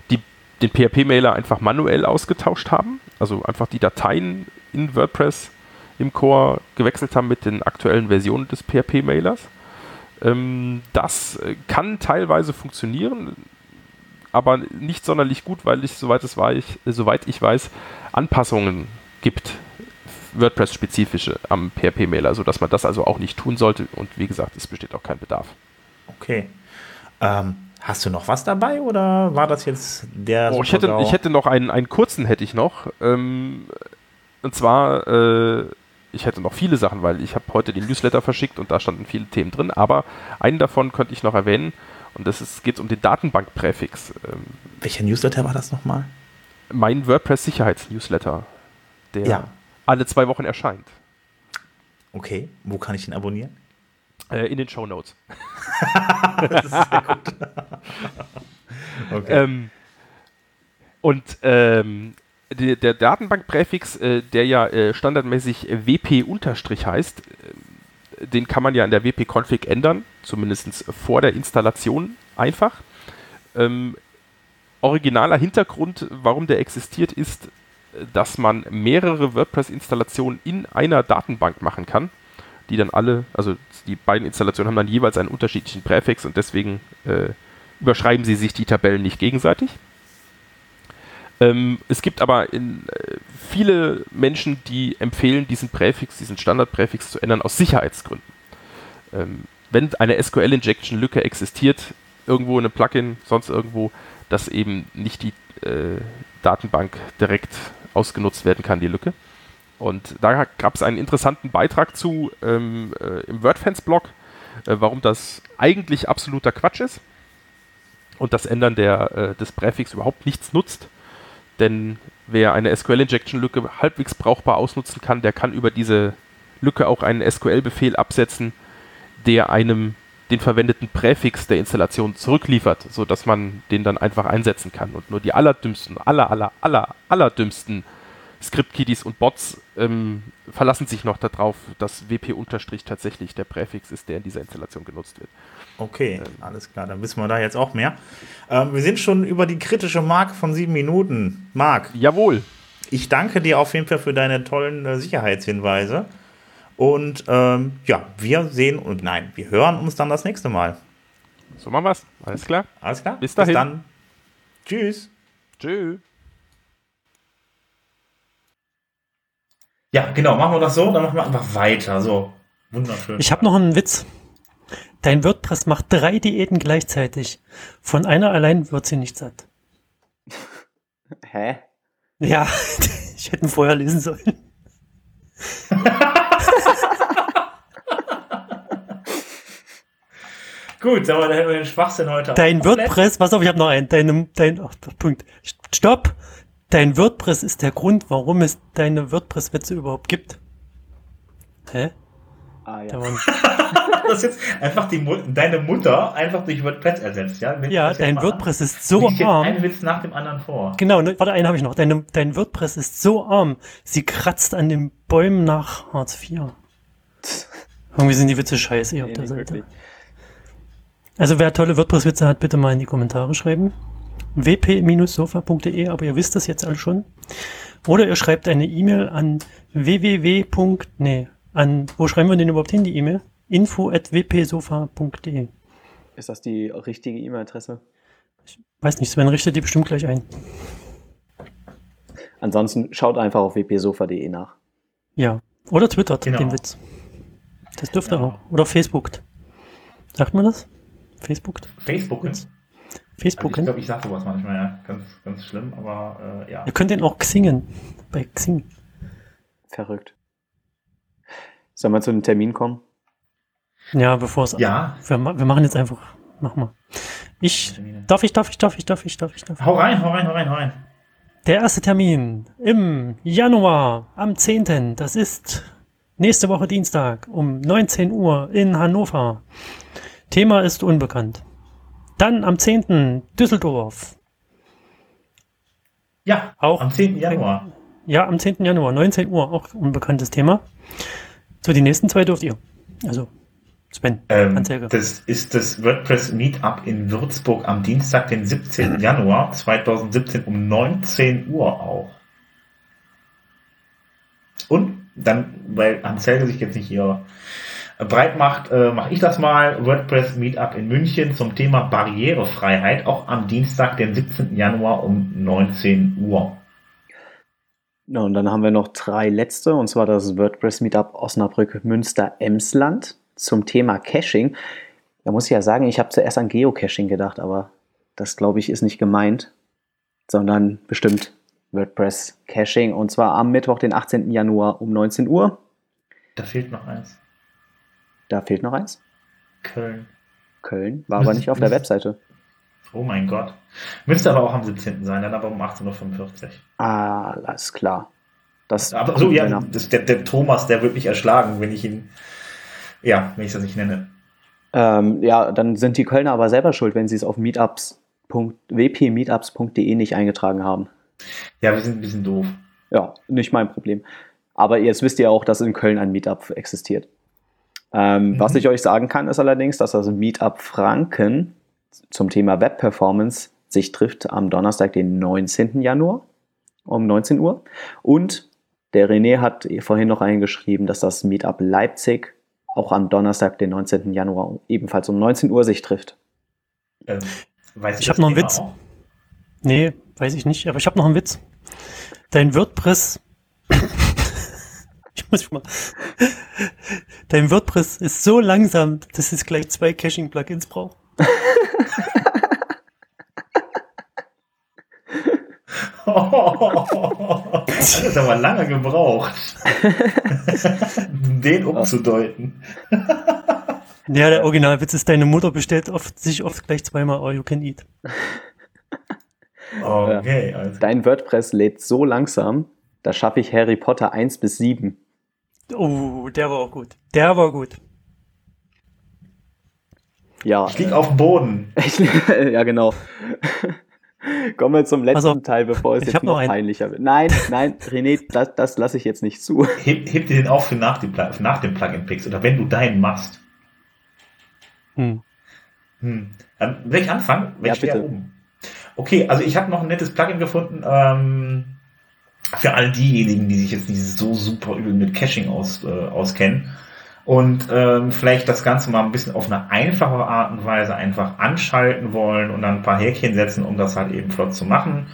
die den PHP-Mailer einfach manuell ausgetauscht haben. Also einfach die Dateien in WordPress im Core gewechselt haben mit den aktuellen Versionen des PHP-Mailers. Ähm, das äh, kann teilweise funktionieren, aber nicht sonderlich gut, weil es, soweit, es war, ich, soweit ich weiß, Anpassungen gibt WordPress-spezifische am PHP-Mailer, sodass man das also auch nicht tun sollte. Und wie gesagt, es besteht auch kein Bedarf. Okay. Ähm, hast du noch was dabei oder war das jetzt der? Oh, ich, hätte, ich hätte noch einen, einen kurzen, hätte ich noch. Ähm, und zwar, äh, ich hätte noch viele Sachen, weil ich habe heute den Newsletter verschickt und da standen viele Themen drin, aber einen davon könnte ich noch erwähnen und das ist, geht um den Datenbankpräfix. Ähm, Welcher Newsletter war das nochmal? Mein WordPress-Sicherheits-Newsletter. Der ja alle zwei Wochen erscheint. Okay, wo kann ich ihn abonnieren? Äh, in den Show Notes. das ist sehr gut. okay. Ähm, und ähm, die, der Datenbankpräfix, äh, der ja äh, standardmäßig WP- heißt, äh, den kann man ja in der WP-Config ändern, zumindest vor der Installation einfach. Ähm, originaler Hintergrund, warum der existiert, ist, dass man mehrere WordPress-Installationen in einer Datenbank machen kann, die dann alle, also die beiden Installationen haben dann jeweils einen unterschiedlichen Präfix und deswegen äh, überschreiben sie sich die Tabellen nicht gegenseitig. Ähm, es gibt aber in, äh, viele Menschen, die empfehlen, diesen Präfix, diesen Standardpräfix zu ändern aus Sicherheitsgründen. Ähm, wenn eine SQL-Injection-Lücke existiert, irgendwo in einem Plugin, sonst irgendwo, dass eben nicht die äh, Datenbank direkt ausgenutzt werden kann, die Lücke. Und da gab es einen interessanten Beitrag zu ähm, äh, im WordFans-Blog, äh, warum das eigentlich absoluter Quatsch ist und das Ändern der, äh, des Präfix überhaupt nichts nutzt. Denn wer eine SQL-Injection-Lücke halbwegs brauchbar ausnutzen kann, der kann über diese Lücke auch einen SQL-Befehl absetzen, der einem den verwendeten Präfix der Installation zurückliefert, sodass man den dann einfach einsetzen kann. Und nur die allerdümmsten, aller, aller, aller, allerdümmsten Script-Kiddies und Bots ähm, verlassen sich noch darauf, dass WP tatsächlich der Präfix ist, der in dieser Installation genutzt wird. Okay, ähm. alles klar, dann wissen wir da jetzt auch mehr. Ähm, wir sind schon über die kritische Marke von sieben Minuten. Marc. Jawohl. Ich danke dir auf jeden Fall für deine tollen äh, Sicherheitshinweise. Und ähm, ja, wir sehen und nein, wir hören uns dann das nächste Mal. So machen wir's. Alles klar. Alles klar. Bis dahin. Bis dann. Tschüss. Tschüss. Ja, genau, machen wir das so, dann machen wir einfach weiter. So, wunderschön. Ich habe noch einen Witz. Dein WordPress macht drei Diäten gleichzeitig. Von einer allein wird sie nicht satt. Hä? Ja, ich hätte ihn vorher lesen sollen. Gut, aber dann hätten wir den Schwachsinn heute. Dein WordPress, pass auf, ich habe noch einen. Dein, dein, oh, Punkt. Stopp. Dein WordPress ist der Grund, warum es deine WordPress-Witze überhaupt gibt. Hä? Ah, ja. das ist jetzt einfach die deine Mutter einfach durch WordPress ersetzt, ja? Wenn ja, dein WordPress ist so ich arm. Einen Witz nach dem anderen vor. Genau, ne, warte, einen habe ich noch. Deine, dein WordPress ist so arm, sie kratzt an den Bäumen nach Hartz IV. Irgendwie sind die Witze scheiße hier nee, auf der Seite. Wirklich. Also wer tolle WordPress-Witze hat, bitte mal in die Kommentare schreiben wp-sofa.de, aber ihr wisst das jetzt alle schon. Oder ihr schreibt eine E-Mail an www. Nee, an, wo schreiben wir denn überhaupt hin, die E-Mail? info at wpsofa.de. Ist das die richtige E-Mail-Adresse? Ich weiß nicht, Sven richtet die bestimmt gleich ein. Ansonsten schaut einfach auf wpsofa.de nach. Ja, oder twittert genau. den Witz. Das dürfte ja. auch. Oder Facebookt. Sagt man das? Facebook? Facebook. Facebook. Also ich glaube, ich sage sowas manchmal, ja. Ganz, ganz schlimm, aber äh, ja. Ihr könnt den auch xingen. Bei Xing. Verrückt. Sollen wir zu einem Termin kommen? Ja, bevor es. Ja. Wir, wir, machen jetzt einfach. Mach mal. Ich. Darf ich, darf ich, darf ich, darf ich, darf ich, darf ich. Hau rein, hau rein, hau rein, hau rein. Der erste Termin im Januar am 10. Das ist nächste Woche Dienstag um 19 Uhr in Hannover. Thema ist unbekannt. Dann am 10. Düsseldorf. Ja, auch am 10. Januar. Ja, am 10. Januar, 19 Uhr, auch unbekanntes Thema. So, die nächsten zwei dürft ihr. Also, Sven, ähm, Das ist das WordPress Meetup in Würzburg am Dienstag, den 17. Januar 2017 um 19 Uhr auch. Und dann, weil Anzeige sich jetzt nicht hier breit macht, äh, mache ich das mal. WordPress Meetup in München zum Thema Barrierefreiheit, auch am Dienstag, den 17. Januar um 19 Uhr. Ja, und dann haben wir noch drei letzte, und zwar das WordPress Meetup Osnabrück Münster Emsland zum Thema Caching. Da muss ich ja sagen, ich habe zuerst an Geocaching gedacht, aber das glaube ich ist nicht gemeint, sondern bestimmt WordPress Caching und zwar am Mittwoch, den 18. Januar um 19 Uhr. Da fehlt noch eins. Da fehlt noch eins. Köln. Köln, war aber nicht auf der Webseite. Oh mein Gott. Müsste aber auch am 17. sein, dann aber um 18.45 Uhr. Ah, alles klar. Das aber so, ja, das, der, der Thomas, der wird mich erschlagen, wenn ich ihn, ja, wenn ich das nicht nenne. Ähm, ja, dann sind die Kölner aber selber schuld, wenn sie es auf meetups. wpmeetups.de nicht eingetragen haben. Ja, wir sind ein bisschen doof. Ja, nicht mein Problem. Aber jetzt wisst ihr auch, dass in Köln ein Meetup existiert. Ähm, mhm. Was ich euch sagen kann, ist allerdings, dass das Meetup Franken zum Thema Web Performance sich trifft am Donnerstag, den 19. Januar um 19 Uhr. Und der René hat vorhin noch eingeschrieben, dass das Meetup Leipzig auch am Donnerstag, den 19. Januar ebenfalls um 19 Uhr sich trifft. Ähm, ich, ich habe noch einen Witz. Auch? Nee, weiß ich nicht, aber ich habe noch einen Witz. Dein WordPress ich muss mal. Dein WordPress ist so langsam, dass es gleich zwei Caching-Plugins braucht. oh, das hat aber lange gebraucht, den umzudeuten. Ja, der Originalwitz ist, deine Mutter bestellt oft, sich oft gleich zweimal All You Can Eat. Okay. Also. Dein WordPress lädt so langsam, da schaffe ich Harry Potter 1 bis 7. Oh, der war auch gut. Der war gut. Ja. Ich lieg auf dem Boden. ja, genau. Kommen wir zum letzten Also, Teil, bevor es ich jetzt noch noch peinlicher wird. Nein, nein, René, das, das lasse ich jetzt nicht zu. Heb, heb dir den auf für nach, dem nach dem Plugin-Picks oder wenn du deinen machst. Hm. Hm. Dann will ich anfangen? Wenn Ja, bitte. oben. Okay, also ich habe noch ein nettes Plugin gefunden. Ähm, für all diejenigen, die sich jetzt nicht so super übel mit Caching aus, äh, auskennen und ähm, vielleicht das Ganze mal ein bisschen auf eine einfache Art und Weise einfach anschalten wollen und dann ein paar Häkchen setzen, um das halt eben flott zu machen.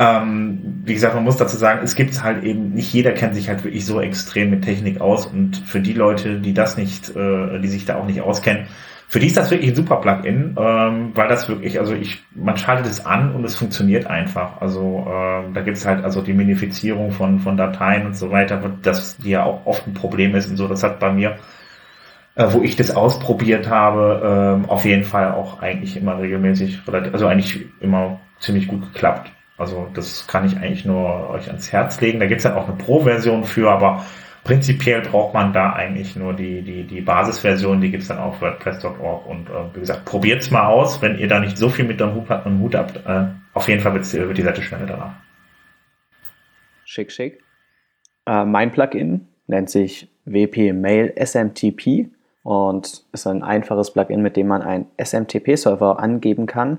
Ähm, wie gesagt, man muss dazu sagen, es gibt halt eben, nicht jeder kennt sich halt wirklich so extrem mit Technik aus und für die Leute, die das nicht, äh, die sich da auch nicht auskennen, für die ist das wirklich ein super Plugin, ähm, weil das wirklich, also ich, man schaltet es an und es funktioniert einfach. Also ähm, da gibt's halt also die Minifizierung von, von Dateien und so weiter, das die ja auch oft ein Problem ist und so. Das hat bei mir, äh, wo ich das ausprobiert habe, ähm, auf jeden Fall auch eigentlich immer regelmäßig, also eigentlich immer ziemlich gut geklappt. Also das kann ich eigentlich nur euch ans Herz legen. Da gibt's dann auch eine Pro-Version für, aber prinzipiell braucht man da eigentlich nur die, die, die Basisversion, die gibt's dann auf WordPress.org und äh, wie gesagt, probiert's mal aus, wenn ihr da nicht so viel mit dem Hut, am Hut habt. Äh, auf jeden Fall wird's, wird die Seite schneller danach. Schick, schick. Äh, mein Plugin nennt sich WP Mail SMTP und ist ein einfaches Plugin, mit dem man einen SMTP-Server angeben kann,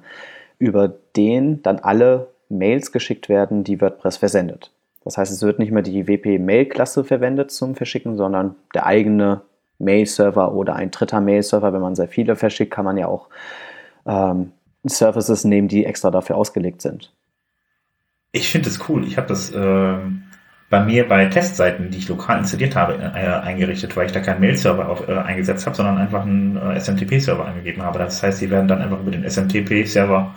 über den dann alle Mails geschickt werden, die WordPress versendet. Das heißt, es wird nicht mehr die WP-Mail-Klasse verwendet zum Verschicken, sondern der eigene Mail-Server oder ein dritter Mail-Server. Wenn man sehr viele verschickt, kann man ja auch ähm, Services nehmen, die extra dafür ausgelegt sind. Ich finde es cool. Ich habe das ähm, bei mir bei Testseiten, die ich lokal installiert habe, äh, eingerichtet, weil ich da keinen Mail-Server auf, äh, eingesetzt habe, sondern einfach einen äh, SMTP-Server angegeben habe. Das heißt, die werden dann einfach über den SMTP-Server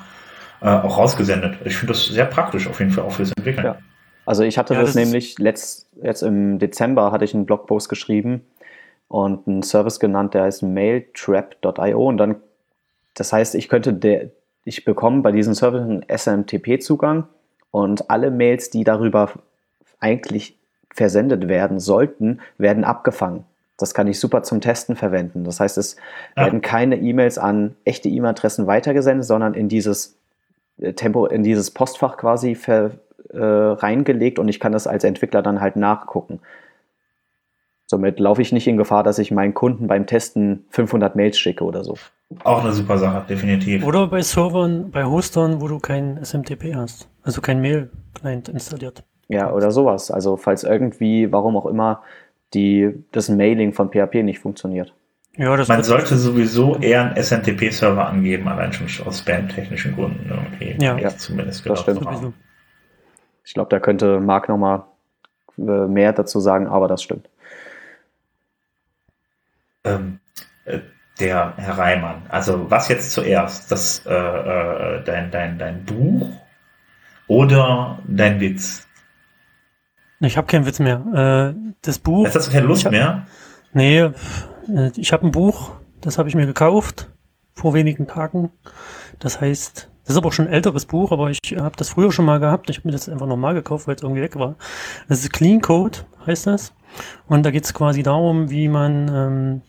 äh, auch rausgesendet. Ich finde das sehr praktisch auf jeden Fall auch fürs Entwickeln. Ja. Also ich hatte Ja, das, das nämlich letzt, jetzt im Dezember hatte ich einen Blogpost geschrieben und einen Service genannt, der heißt mailtrap.io und dann, das heißt, ich könnte der, ich bekomme bei diesem Service einen SMTP-Zugang und alle Mails, die darüber eigentlich versendet werden sollten, werden abgefangen. Das kann ich super zum Testen verwenden. Das heißt, es Ja. werden keine E-Mails an echte E-Mail-Adressen weitergesendet, sondern in dieses äh, Tempo, in dieses Postfach quasi ver, äh, reingelegt und ich kann das als Entwickler dann halt nachgucken. Somit laufe ich nicht in Gefahr, dass ich meinen Kunden beim Testen 500 Mails schicke oder so. Auch eine super Sache, definitiv. Oder bei Servern, bei Hostern, wo du kein SMTP hast. Also kein Mail-Client installiert. Ja, oder sowas. Also falls irgendwie, warum auch immer, die, das Mailing von PHP nicht funktioniert. Ja, das Man sollte sowieso eher einen SMTP-Server angeben, allein schon aus spam-technischen Gründen irgendwie. Ja. Ja, zumindest das stimmt. sowieso. Ich glaube, da könnte Marc nochmal äh, mehr dazu sagen, aber das stimmt. Ähm, äh, der Herr Reimann, also was jetzt zuerst? Das, äh, äh, dein, dein, dein Buch oder dein Witz? Ich habe keinen Witz mehr. Das Buch. Jetzt hast du keine Lust hab- mehr? Nee, ich habe ein Buch, das habe ich mir gekauft vor wenigen Tagen. Das heißt, das ist aber auch schon ein älteres Buch, aber ich habe das früher schon mal gehabt. Ich habe mir das einfach nochmal gekauft, weil es irgendwie weg war. Das ist Clean Code, heißt das. Und da geht es quasi darum, wie man, ähm,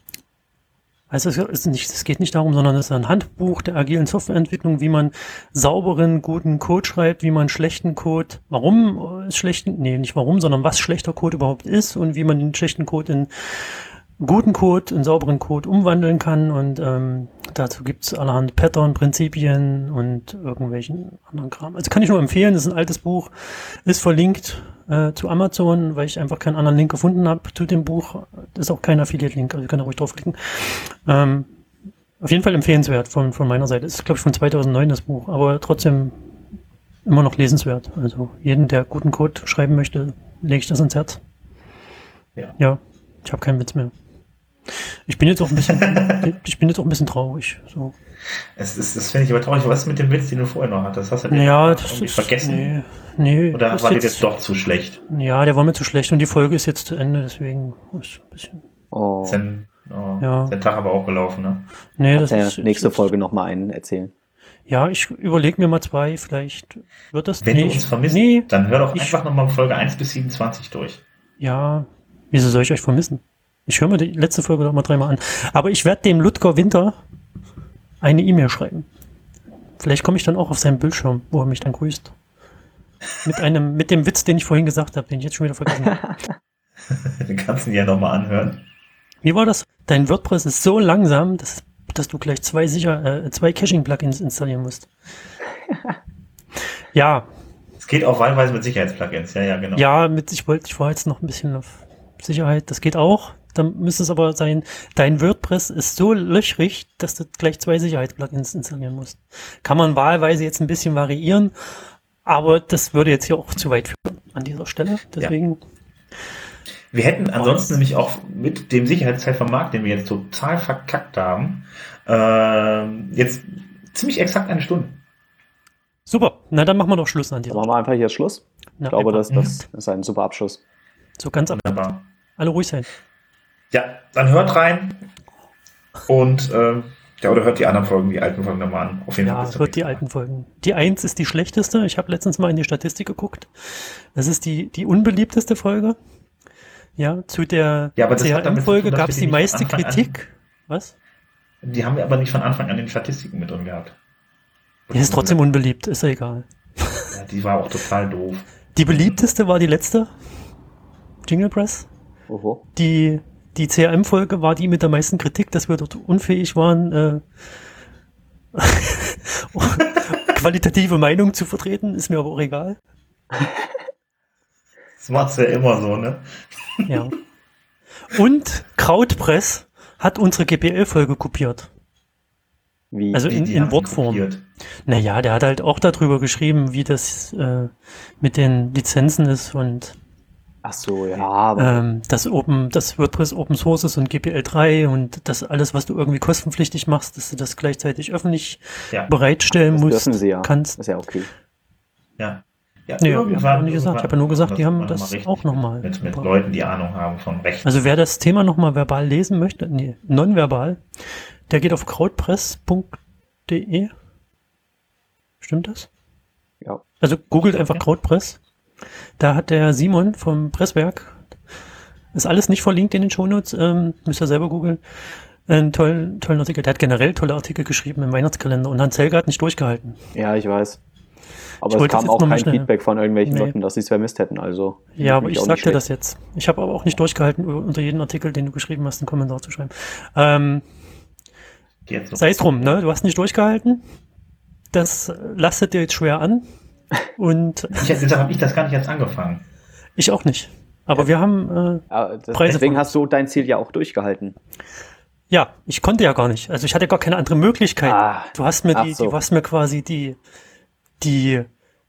also es, ist nicht, es geht nicht darum, sondern es ist ein Handbuch der agilen Softwareentwicklung, wie man sauberen, guten Code schreibt, wie man schlechten Code, warum es schlechten, nee, nicht warum, sondern was schlechter Code überhaupt ist und wie man den schlechten Code in guten Code, in sauberen Code umwandeln kann und ähm, dazu gibt's allerhand Pattern, Prinzipien und irgendwelchen anderen Kram. Also kann ich nur empfehlen, das ist ein altes Buch, ist verlinkt äh, zu Amazon, weil ich einfach keinen anderen Link gefunden habe zu dem Buch. Das ist auch kein Affiliate-Link, also könnt da ruhig draufklicken. Ähm, auf jeden Fall empfehlenswert von, von meiner Seite. Ist, glaube ich, von 2009 das Buch, aber trotzdem immer noch lesenswert. Also jeden, der guten Code schreiben möchte, lege ich das ins Herz. Ja. Ja, ich habe keinen Witz mehr. Ich bin jetzt auch ein bisschen, ich bin jetzt auch ein bisschen traurig. So. Es ist, das finde ich aber traurig. Was ist mit dem Witz, den du vorher noch hattest? Hast du den Ja, das irgendwie ist vergessen? Nee, nee, Oder war dir jetzt doch zu schlecht? Ja, der war mir zu schlecht und die Folge ist jetzt zu Ende, deswegen ist ein bisschen. Oh, Ist dein, oh, Ja. dein Tag aber auch gelaufen, ne? Nee, das ist der nächste ist- Folge nochmal einen erzählen. Ja, ich überlege mir mal zwei, vielleicht wird das Wenn nee, du ich- uns vermisst, Nee, dann hör doch ich- einfach nochmal Folge 1 bis 27 durch. ja, Wieso soll ich euch vermissen? Ich höre mir die letzte Folge doch mal dreimal an. Aber ich werde dem Ludger Winter eine E-Mail schreiben. Vielleicht komme ich dann auch auf seinen Bildschirm, wo er mich dann grüßt. Mit einem, mit dem Witz, den ich vorhin gesagt habe, den ich jetzt schon wieder vergessen habe. Den kannst du dir ja nochmal anhören. Wie war das? Dein WordPress ist so langsam, dass, dass du gleich zwei sicher, äh, zwei Caching-Plugins installieren musst. ja, Es geht auch wahlweise mit Sicherheitsplugins. Ja, ja, genau. ja, mit, ich wollte, ich war jetzt noch ein bisschen auf Sicherheit, das geht auch. Dann müsste es aber sein, dein WordPress ist so löchrig, dass du gleich zwei Sicherheitsplugins installieren musst. Kann man wahlweise jetzt ein bisschen variieren, aber das würde jetzt hier auch zu weit führen an dieser Stelle. Deswegen, Wir hätten ansonsten nämlich auch mit dem Sicherheitsteil vom Markt, den wir jetzt total verkackt haben, ähm, jetzt ziemlich exakt eine Stunde. super. Na, dann machen wir doch Schluss an Dann dieser machen wir einfach hier Schluss. Na, Ich glaube, das, das ist ein super Abschluss. So ganz ab. Wunderbar. Alle ruhig sein. Ja, dann hört rein und ähm, ja, oder hört die anderen Folgen, die alten Folgen nochmal an. Auf jeden Fall. Ja, zum hört die Mal. alten Folgen. Die 1 ist die schlechteste. Ich habe letztens mal in die Statistik geguckt. Das ist die, die unbeliebteste Folge. Ja, zu der Ja, dass gab es die die meiste Anfang an- Kritik. Was? Die haben wir aber nicht von Anfang an in den Statistiken mit drin gehabt. Die ist trotzdem unbeliebt, ist ja egal. Ja, die war auch total doof. Die beliebteste war die letzte. Jingle Press. Oho. Die, die CRM-Folge war die mit der meisten Kritik, dass wir dort unfähig waren, äh, qualitative Meinung zu vertreten. Ist mir aber auch egal. Das macht's ja immer so, ne? Ja. Und Krautpress hat unsere GPL-Folge kopiert. Wie? Also in, in Wortform. kopiert. Naja, der hat halt auch darüber geschrieben, wie das äh, mit den Lizenzen ist und Ach so, ja, aber ähm, das Open, das WordPress Open Source ist und GPL 3 und das alles, was du irgendwie kostenpflichtig machst, dass du das gleichzeitig öffentlich Ja. bereitstellen das musst, dürfen sie ja. kannst. ist ja okay. Ja. Ja, Nee, irgendwann- hab ich auch nicht gesagt. Ich hab ja nur gesagt, die haben das richtig auch noch mal Mit, mit. Leuten, die Ahnung haben von Recht. Also wer das Thema nochmal verbal lesen möchte, nee, nonverbal, der geht auf krautpress.de. Stimmt das? Ja. Also googelt einfach Ja. Krautpress. Da hat der Simon vom Presswerk, ist alles nicht verlinkt in den Shownotes, ähm, müsst ihr selber googeln, einen tollen, tollen Artikel. Der hat generell tolle Artikel geschrieben im Weihnachtskalender und Hans Helge hat nicht durchgehalten. Ja, ich weiß. Aber Ich es kam auch kein schnell- Feedback von irgendwelchen Nee. Leuten, dass sie es vermisst hätten. Also Ja, aber ich sag dir das jetzt. Ich habe aber auch nicht durchgehalten, unter jeden Artikel, den du geschrieben hast, einen Kommentar zu schreiben. Ähm. Sei es drum, ne? Du hast nicht durchgehalten. Das lastet dir jetzt schwer an. Und Ich, deshalb habe ich das gar nicht erst angefangen. ich auch nicht. Aber wir haben, äh, Ja, das, Preise deswegen von- hast du dein Ziel ja auch durchgehalten. ja, ich konnte ja gar nicht. Also ich hatte gar keine andere Möglichkeit. Ah, du hast mir die, so. du hast mir quasi die, die,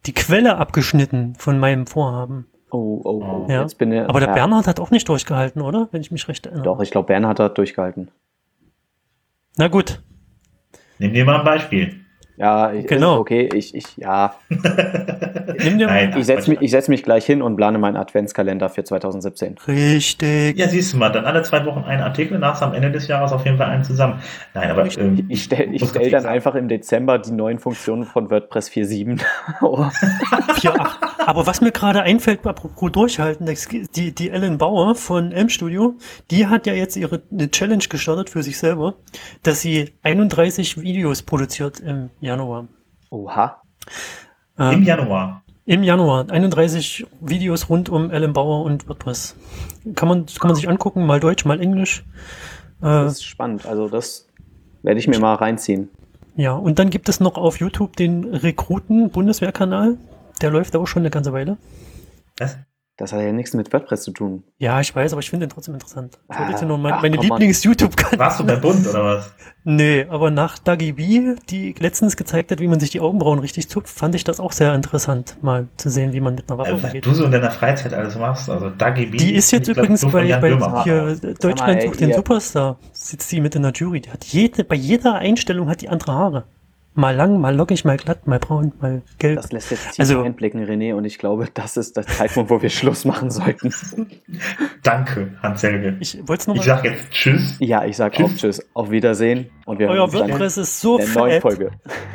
die Quelle abgeschnitten von meinem Vorhaben. Oh, oh, oh. Ja. Jetzt bin ich, Aber der ja, Bernhard hat auch nicht durchgehalten, oder? Wenn ich mich recht erinnere. Doch, ich glaube, Bernhard hat durchgehalten. Na gut. Nimm dir mal ein Beispiel. Ja, ich, Genau. okay, ich, ich, ja. Nimm dir Nein. Ich setze mich, ich setz mich gleich hin und plane meinen Adventskalender für 2017. Richtig. Ja, siehst du mal, dann alle zwei Wochen einen Artikel, nach am Ende des Jahres auf jeden Fall einen zusammen. Nein, aber ähm, Ich stelle ich stell dann ehrlich einfach im Dezember die neuen Funktionen von WordPress 4.7. Oh, 4,8. Aber was mir gerade einfällt, apropos durchhalten, die, die Ellen Bauer von M Studio, die hat ja jetzt ihre eine Challenge gestartet für sich selber, dass sie 31 Videos produziert im Januar. Oha. im Ähm, Januar. Im Januar 31 Videos rund um Ellen Bauer und WordPress. Kann man, kann man sich angucken, mal Deutsch, mal Englisch. Äh, Das ist spannend. Also das werde ich mir mal reinziehen. ja, und dann gibt es noch auf YouTube den Rekruten-Bundeswehrkanal. Der läuft auch schon eine ganze Weile. Was? Das hat ja nichts mit WordPress zu tun. Ja, ich weiß, aber ich finde den trotzdem interessant. Ich wollte Ah, jetzt nur mein, ach, meine. Lieblings-YouTube-Kanal. Warst du bei Bund oder was? Nee, aber nach Dagi B, die letztens gezeigt hat, wie man sich die Augenbrauen richtig zupft, fand ich das auch sehr interessant, mal zu sehen, wie man mit einer Waffe Also, umgeht. du so in deiner Freizeit alles machst. Also Dagi B. Die ist jetzt glaub, übrigens bei, bei hier, Sag mal, Deutschland ey, sucht den ihr- Superstar, sitzt die mit in der Jury. Die hat jede, bei jeder Einstellung hat die andere Haare. Mal lang, mal lockig, mal glatt, mal braun, mal gelb. Das lässt jetzt tief Also- einblicken, René, und ich glaube, das ist der Zeitpunkt, wo wir Schluss machen sollten. Danke, Hans-Helge. Ich wollte es nur Ich mal sag jetzt Tschüss. Ja, ich sag Tschüss. auch Tschüss, auf Wiedersehen und wir Euer WordPress ist so in der neuen fett, Folge.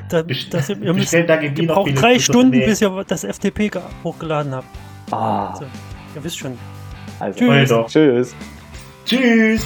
da, dass ihr, ihr, müsst, ihr braucht drei Stunden, bis ihr das FTP ge- hochgeladen habt. Ah, So, ihr wisst schon. Also, Tschüss. Tschüss. Tschüss.